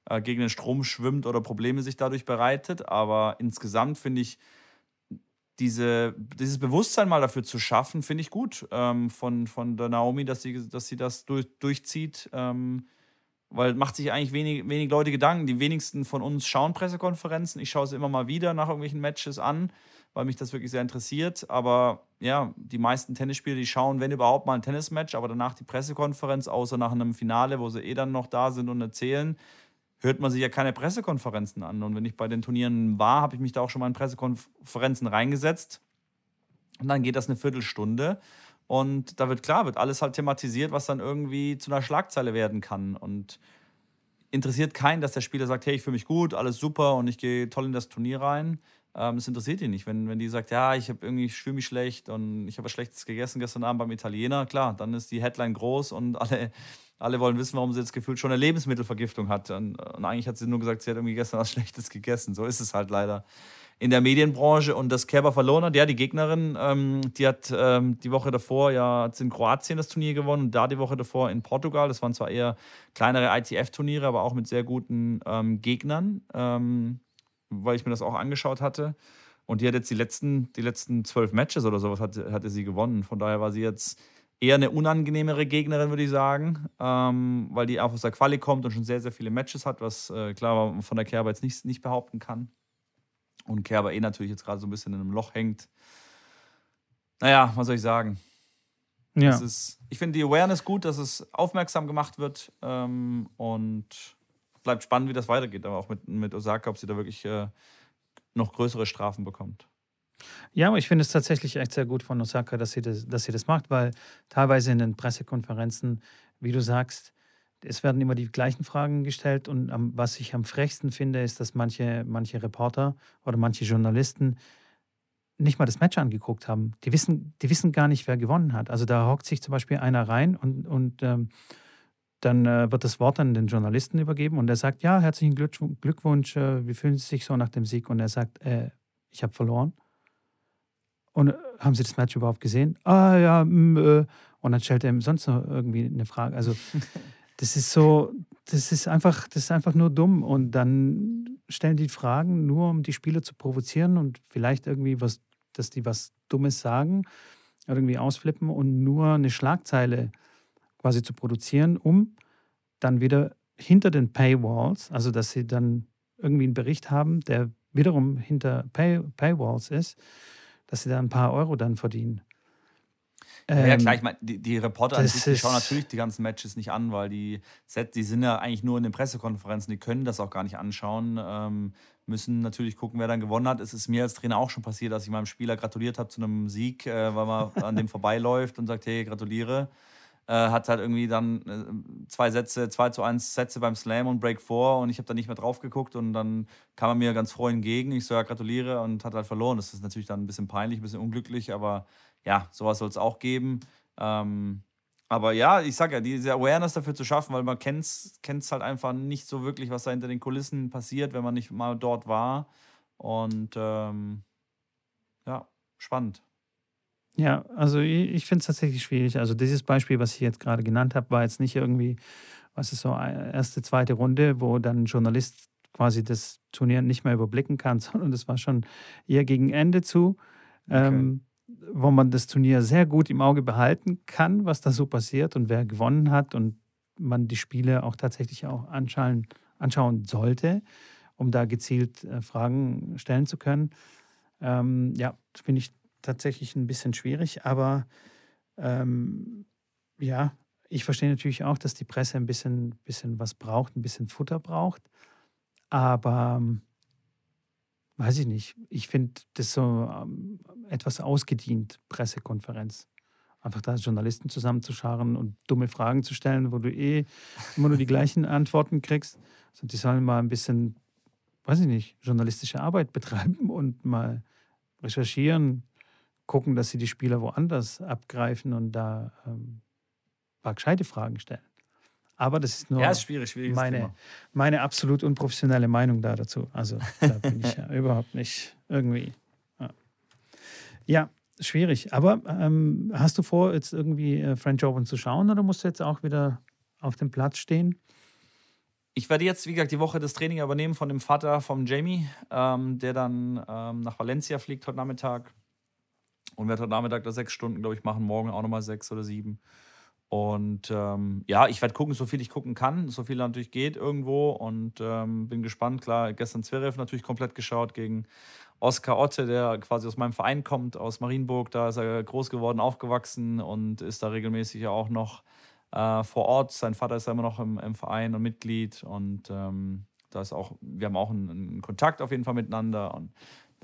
S2: äh, gegen den Strom schwimmt oder Probleme sich dadurch bereitet. Aber insgesamt finde ich, diese, dieses Bewusstsein mal dafür zu schaffen, finde ich gut ähm, von, von der Naomi, dass sie, dass sie das durch, durchzieht. Ähm, weil macht sich eigentlich wenig, wenig Leute Gedanken. Die wenigsten von uns schauen Pressekonferenzen. Ich schaue sie immer mal wieder nach irgendwelchen Matches an, weil mich das wirklich sehr interessiert. Aber ja, die meisten Tennisspieler, die schauen, wenn überhaupt mal ein Tennismatch, aber danach die Pressekonferenz, außer nach einem Finale, wo sie eh dann noch da sind und erzählen hört man sich ja keine Pressekonferenzen an. Und wenn ich bei den Turnieren war, habe ich mich da auch schon mal in Pressekonferenzen reingesetzt. Und dann geht das eine Viertelstunde. Und da wird klar, wird alles halt thematisiert, was dann irgendwie zu einer Schlagzeile werden kann. Und interessiert keinen, dass der Spieler sagt, hey, ich fühle mich gut, alles super und ich gehe toll in das Turnier rein. Ähm, das interessiert ihn nicht. Wenn, wenn die sagt, ja, ich habe irgendwie, ich mich schlecht und ich habe was Schlechtes gegessen gestern Abend beim Italiener, klar, dann ist die Headline groß und [LAUGHS] alle alle wollen wissen, warum sie jetzt gefühlt schon eine Lebensmittelvergiftung hat. Und, und, eigentlich hat sie nur gesagt, sie hat irgendwie gestern was [LAUGHS] Schlechtes gegessen. So ist es halt leider in der Medienbranche. Und das Kerber verloren hat, ja, die Gegnerin, ähm, die hat ähm, die Woche davor ja in Kroatien das Turnier gewonnen und da die Woche davor in Portugal. Das waren zwar eher kleinere ITF-Turniere, aber auch mit sehr guten ähm, Gegnern, ähm, weil ich mir das auch angeschaut hatte. Und die hat jetzt die letzten, die letzten zwölf Matches oder sowas hatte, hatte sie gewonnen. Von daher war sie jetzt eher eine unangenehmere Gegnerin, würde ich sagen, ähm, weil die auch aus der Quali kommt und schon sehr, sehr viele Matches hat, was äh, klar man von der Kerber jetzt nicht, nicht behaupten kann. Und Kerber eh natürlich jetzt gerade so ein bisschen in einem Loch hängt. Naja, was soll ich sagen? Ja. Ist, ich finde die Awareness gut, dass es aufmerksam gemacht wird ähm, und bleibt spannend, wie das weitergeht, aber auch mit, mit Osaka, ob sie da wirklich äh, noch größere Strafen bekommt.
S1: Ja, aber ich finde es tatsächlich echt sehr gut von Osaka, dass sie, das, dass sie das macht, weil teilweise in den Pressekonferenzen, wie du sagst, es werden immer die gleichen Fragen gestellt und am, was ich am frechsten finde, ist, dass manche, manche Reporter oder manche Journalisten nicht mal das Match angeguckt haben. Die wissen, die wissen gar nicht, wer gewonnen hat. Also da hockt sich zum Beispiel einer rein und, und ähm, dann äh, wird das Wort an den Journalisten übergeben und er sagt, ja, herzlichen Glückwunsch, äh, wie fühlen Sie sich so nach dem Sieg? Und er sagt, äh, ich habe verloren. Und äh, haben Sie das Match überhaupt gesehen? Ah ja, mh, mm, äh. und dann stellt er ihm sonst noch irgendwie eine Frage. Also [LAUGHS] das ist so, das ist einfach, das ist einfach nur dumm. Und dann stellen die Fragen nur, um die Spieler zu provozieren und vielleicht irgendwie was, dass die was Dummes sagen, irgendwie ausflippen und nur eine Schlagzeile quasi zu produzieren, um dann wieder hinter den Paywalls, also dass sie dann irgendwie einen Bericht haben, der wiederum hinter Pay, Paywalls ist, dass sie da ein paar Euro dann verdienen.
S2: Ähm, ja, klar, ich meine, die, die Reporter an sich, die schauen natürlich die ganzen Matches nicht an, weil die, die sind ja eigentlich nur in den Pressekonferenzen, die können das auch gar nicht anschauen. Ähm, müssen natürlich gucken, wer dann gewonnen hat. Es ist mir als Trainer auch schon passiert, dass ich meinem Spieler gratuliert habe zu einem Sieg, äh, weil man an dem [LAUGHS] vorbeiläuft und sagt, hey, gratuliere. Äh, hat halt irgendwie dann äh, zwei Sätze, zwei zu eins Sätze beim Slam und Break 4 und ich habe da nicht mehr drauf geguckt und dann kam er mir ganz froh entgegen. Ich so, ja, gratuliere und hat halt verloren. Das ist natürlich dann ein bisschen peinlich, ein bisschen unglücklich, aber ja, sowas soll es auch geben. Ähm, aber ja, ich sag ja, diese Awareness dafür zu schaffen, weil man kennt es halt einfach nicht so wirklich, was da hinter den Kulissen passiert, wenn man nicht mal dort war. Und ähm, ja, spannend.
S1: Ja, also ich, ich finde es tatsächlich schwierig. Also dieses Beispiel, was ich jetzt gerade genannt habe, war jetzt nicht irgendwie, was ist so, erste, zweite Runde, wo dann ein Journalist quasi das Turnier nicht mehr überblicken kann, [LAUGHS] sondern das war schon eher gegen Ende zu. Okay. Ähm, wo man das Turnier sehr gut im Auge behalten kann, was da so passiert und wer gewonnen hat und man die Spiele auch tatsächlich auch anschauen, anschauen sollte, um da gezielt äh, Fragen stellen zu können. Ähm, ja, finde ich tatsächlich ein bisschen schwierig, aber ähm, ja, ich verstehe natürlich auch, dass die Presse ein bisschen, bisschen was braucht, ein bisschen Futter braucht, aber ähm, weiß ich nicht. Ich finde das so ähm, etwas ausgedient, Pressekonferenz. Einfach da Journalisten zusammenzuscharen und dumme Fragen zu stellen, wo du eh immer nur die gleichen Antworten kriegst. Also die sollen mal ein bisschen, weiß ich nicht, journalistische Arbeit betreiben und mal recherchieren, gucken, dass sie die Spieler woanders abgreifen und da ähm, gescheite Fragen stellen. Aber das ist nur
S2: ja, ist schwierig,
S1: meine, meine absolut unprofessionelle Meinung da dazu. Also da bin ich [LAUGHS] ja überhaupt nicht irgendwie. Ja, ja schwierig. Aber ähm, hast du vor, jetzt irgendwie äh, French Open zu schauen oder musst du jetzt auch wieder auf dem Platz stehen?
S2: Ich werde jetzt, wie gesagt, die Woche das Training übernehmen von dem Vater vom Jamie, ähm, der dann ähm, nach Valencia fliegt heute Nachmittag. Und werde heute Nachmittag da sechs Stunden, glaube ich, machen, morgen auch nochmal sechs oder sieben. Und ähm, ja, ich werde gucken, so viel ich gucken kann, so viel natürlich geht irgendwo. Und ähm, bin gespannt. Klar, gestern Zverev natürlich komplett geschaut gegen Oskar Otte, der quasi aus meinem Verein kommt, aus Marienburg. Da ist er groß geworden, aufgewachsen und ist da regelmäßig auch noch äh, vor Ort. Sein Vater ist ja immer noch im, im Verein und Mitglied. Und ähm, da ist auch, wir haben auch einen, einen Kontakt auf jeden Fall miteinander. Und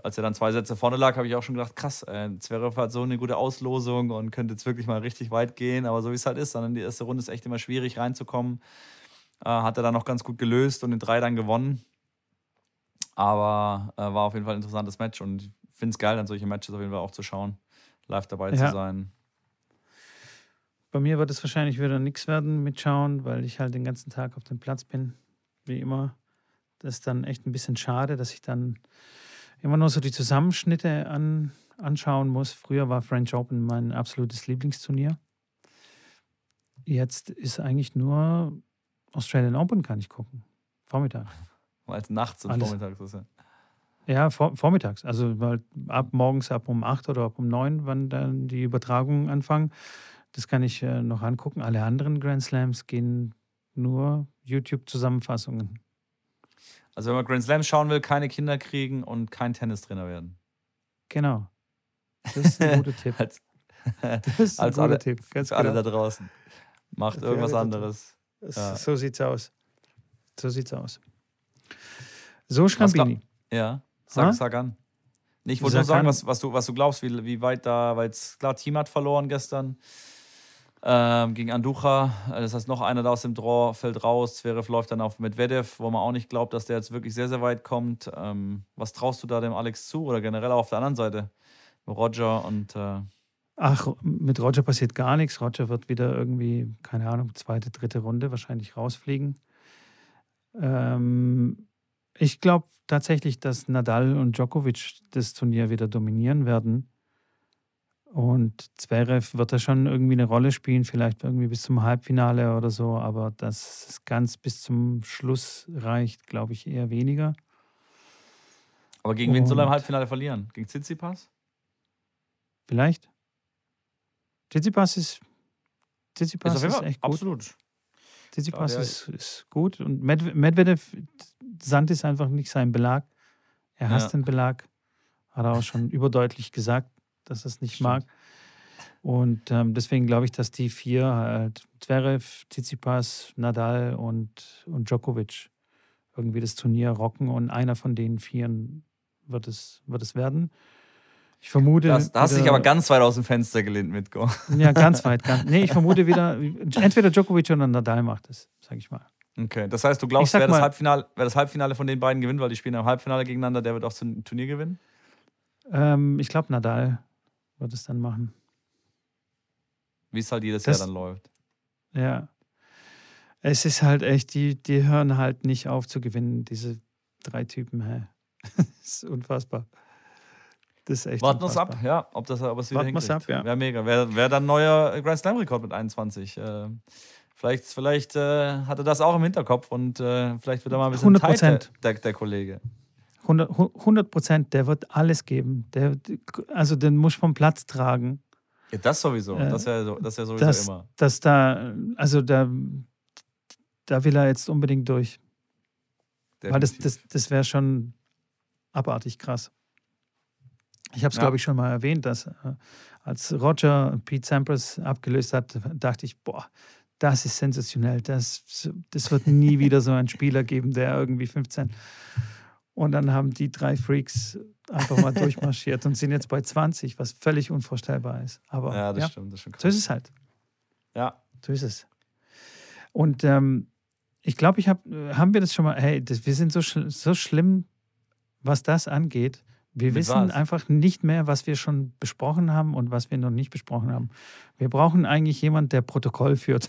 S2: als er dann zwei Sätze vorne lag, habe ich auch schon gedacht, krass, äh, Zverev hat so eine gute Auslosung und könnte jetzt wirklich mal richtig weit gehen. Aber so wie es halt ist, dann in die erste Runde ist echt immer schwierig reinzukommen. Äh, hat er dann noch ganz gut gelöst und in drei dann gewonnen. Aber äh, war auf jeden Fall ein interessantes Match und ich finde es geil, dann solche Matches auf jeden Fall auch zu schauen, live dabei ja. zu sein.
S1: Bei mir wird es wahrscheinlich wieder nichts werden mitschauen, weil ich halt den ganzen Tag auf dem Platz bin, wie immer. Das ist dann echt ein bisschen schade, dass ich dann immer nur so die Zusammenschnitte an, anschauen muss. Früher war French Open mein absolutes Lieblingsturnier. Jetzt ist eigentlich nur Australian Open kann ich gucken. Vormittag. [LAUGHS]
S2: Weil es nachts und Alles. vormittags ist. Ja,
S1: ja vor, vormittags. Also weil ab morgens ab um 8 oder ab um 9, wann dann die Übertragungen anfangen. Das kann ich äh, noch angucken. Alle anderen Grand Slams gehen nur YouTube-Zusammenfassungen.
S2: Also wenn man Grand Slam schauen will, keine Kinder kriegen und kein Tennistrainer werden.
S1: Genau. Das ist ein guter [LAUGHS] Tipp.
S2: als, das ist ein guter alle, Tipp. Ganz für alle genau. da draußen. Macht irgendwas anderes.
S1: Ja. So sieht's aus. So sieht's aus. So, Schrambini.
S2: Ja, sag, sag an. Ich wollte nur sagen, was, was, du, was du glaubst, wie, wie weit da, weil es klar, Team hat verloren gestern ähm, gegen Anducha. Das heißt, noch einer da aus dem Draw fällt raus. Zverev läuft dann auf Medvedev, wo man auch nicht glaubt, dass der jetzt wirklich sehr, sehr weit kommt. Ähm, was traust du da dem Alex zu oder generell auf der anderen Seite? Roger und. Äh
S1: Ach, mit Roger passiert gar nichts. Roger wird wieder irgendwie, keine Ahnung, zweite, dritte Runde wahrscheinlich rausfliegen. Ähm, ich glaube tatsächlich, dass Nadal und Djokovic das Turnier wieder dominieren werden. Und Zverev wird da schon irgendwie eine Rolle spielen, vielleicht irgendwie bis zum Halbfinale oder so, aber dass es ganz bis zum Schluss reicht, glaube ich eher weniger.
S2: Aber gegen wen soll er im Halbfinale verlieren? Gegen Tsitsipas?
S1: Vielleicht. Tsitsipas ist, Tsitsipas ist, ist echt gut.
S2: Absolut.
S1: Tsitsipas ja, ist, ist gut und Medvedev, Sand ist einfach nicht sein Belag. Er hasst ja. den Belag, hat er auch schon überdeutlich gesagt dass es nicht Stimmt. mag. Und ähm, deswegen glaube ich, dass die vier halt Zverev, Tsitsipas, Nadal und, und Djokovic irgendwie das Turnier rocken und einer von den vieren wird es, wird es werden. Ich vermute.
S2: Das, da hast du dich aber ganz weit aus dem Fenster gelehnt, Mitko. [LAUGHS]
S1: Ja, ganz weit. [LAUGHS] Ganz, nee, ich vermute wieder, entweder Djokovic oder Nadal macht es, sag ich mal.
S2: Okay, das heißt, du glaubst, wer das, Halbfinale, wer das Halbfinale von den beiden gewinnt, weil die spielen im Halbfinale gegeneinander, der wird auch zum Turnier gewinnen?
S1: Ähm, ich glaube, Nadal wird es dann machen.
S2: Wie es halt jedes das, Jahr dann läuft.
S1: Ja. Es ist halt echt, die, die hören halt nicht auf zu gewinnen, diese drei Typen. Hä? [LAUGHS] das ist unfassbar. Das ist echt
S2: Warten wir es ab, ja, ob, das, ob es wieder Warten hinkriegt. Ab, ja. Wäre mega. Wäre wär dann neuer Grand Slam-Rekord mit 21. Äh, vielleicht vielleicht äh, hat er das auch im Hinterkopf und äh, vielleicht wird er mal ein bisschen 100 tighter, der, der Kollege.
S1: 100 Prozent, der wird alles geben. Der, also den muss vom Platz tragen.
S2: Ja, das sowieso. Äh, das ist ja, das ja sowieso
S1: dass,
S2: immer.
S1: Dass da, also da, da will er jetzt unbedingt durch. Definitiv. Weil das, das, das wäre schon abartig krass. Ich habe es, ja. glaube ich, schon mal erwähnt, dass äh, als Roger Pete Sampras abgelöst hat, dachte ich, boah, das ist sensationell. Das, das wird nie [LAUGHS] wieder so einen Spieler geben, der irgendwie 15. Und dann haben die drei Freaks einfach mal [LAUGHS] durchmarschiert und sind jetzt bei 20, was völlig unvorstellbar ist. Aber
S2: ja, das
S1: ja,
S2: stimmt. Das stimmt
S1: so ist es halt.
S2: Ja.
S1: So ist es. Und ähm, ich glaube, ich habe, haben wir das schon mal, hey, das, wir sind so, so schlimm, was das angeht. Wir Mit wissen was? einfach nicht mehr, was wir schon besprochen haben und was wir noch nicht besprochen haben. Wir brauchen eigentlich jemanden, der Protokoll führt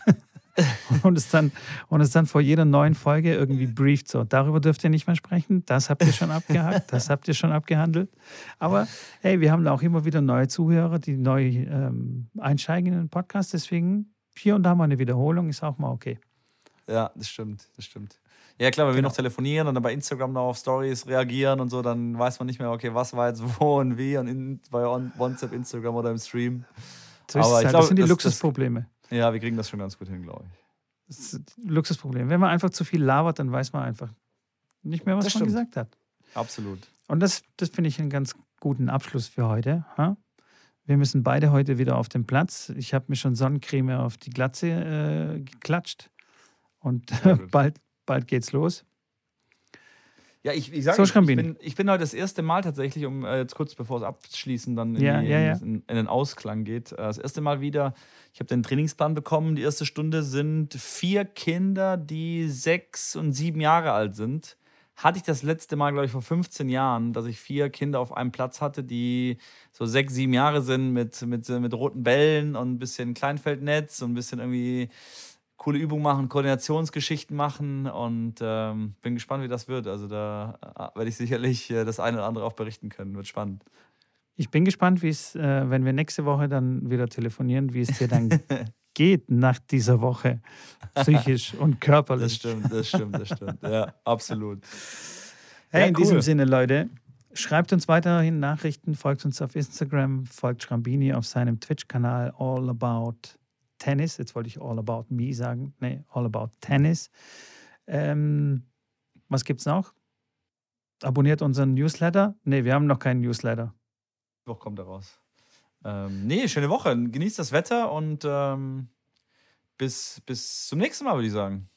S1: [LAUGHS] und, es dann, und es dann vor jeder neuen Folge irgendwie brieft. So, darüber dürft ihr nicht mehr sprechen. Das habt ihr schon abgehakt, das habt ihr schon abgehandelt. Aber hey, wir haben da auch immer wieder neue Zuhörer, die neu ähm, einsteigen in den Podcast. Deswegen hier und da mal eine Wiederholung ist auch mal okay.
S2: Ja, das stimmt, das stimmt. Ja, klar, wenn genau. wir noch telefonieren und dann bei Instagram noch auf Stories reagieren und so, dann weiß man nicht mehr, okay, was war jetzt [LAUGHS] wo und wie und in, bei WhatsApp, Instagram oder im Stream.
S1: So Aber ich halt. glaube, das sind die das, Luxusprobleme.
S2: Das, ja, wir kriegen das schon ganz gut hin, glaube ich.
S1: Das ist ein Luxusproblem. Wenn man einfach zu viel labert, dann weiß man einfach nicht mehr, was das man stimmt. gesagt hat.
S2: Absolut.
S1: Und das, das finde ich einen ganz guten Abschluss für heute. Ha? Wir müssen beide heute wieder auf den Platz. Ich habe mir schon Sonnencreme auf die Glatze äh, geklatscht. Und [LAUGHS] bald, bald geht's los.
S2: Ja, ich, ich sage, so, ich, ich, bin, ich bin heute das erste Mal tatsächlich, um äh, jetzt kurz bevor es abschließen dann in,
S1: ja,
S2: die,
S1: ja, ja.
S2: In, in, den Ausklang geht, äh, das erste Mal wieder, ich habe den Trainingsplan bekommen. Die erste Stunde sind vier Kinder, die sechs und sieben Jahre alt sind. Hatte ich das letzte Mal, glaube ich, vor 15 Jahren, dass ich vier Kinder auf einem Platz hatte, die so sechs, sieben Jahre sind mit, mit, mit roten Bällen und ein bisschen Kleinfeldnetz und ein bisschen irgendwie coole Übungen machen, Koordinationsgeschichten machen und ähm, bin gespannt, wie das wird. Also da äh, werde ich sicherlich äh, das eine oder andere auch berichten können. Wird spannend.
S1: Ich bin gespannt, wie es, äh, wenn wir nächste Woche dann wieder telefonieren, wie es dir dann [LAUGHS] geht nach dieser Woche, psychisch [LAUGHS] und körperlich.
S2: Das stimmt, das stimmt, das stimmt. Ja, absolut.
S1: Hey, ja, in diesem Sinne, Leute, schreibt uns weiterhin Nachrichten, folgt uns auf Instagram, folgt Schrambini auf seinem Twitch-Kanal All About Tennis. Jetzt wollte ich All About Me sagen. Nee, All About Tennis. Ähm, was gibt's noch? Abonniert unseren Newsletter. Nee, wir haben noch keinen Newsletter.
S2: Woche kommt er raus. Ähm, nee, schöne Woche. Genießt das Wetter und ähm, bis, bis zum nächsten Mal, würde ich sagen.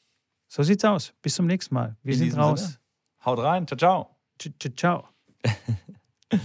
S1: So sieht's aus. Bis zum nächsten Mal. Wir In sind raus. Sinne.
S2: Haut rein. Ciao, ciao.
S1: Ciao. ciao. [LAUGHS]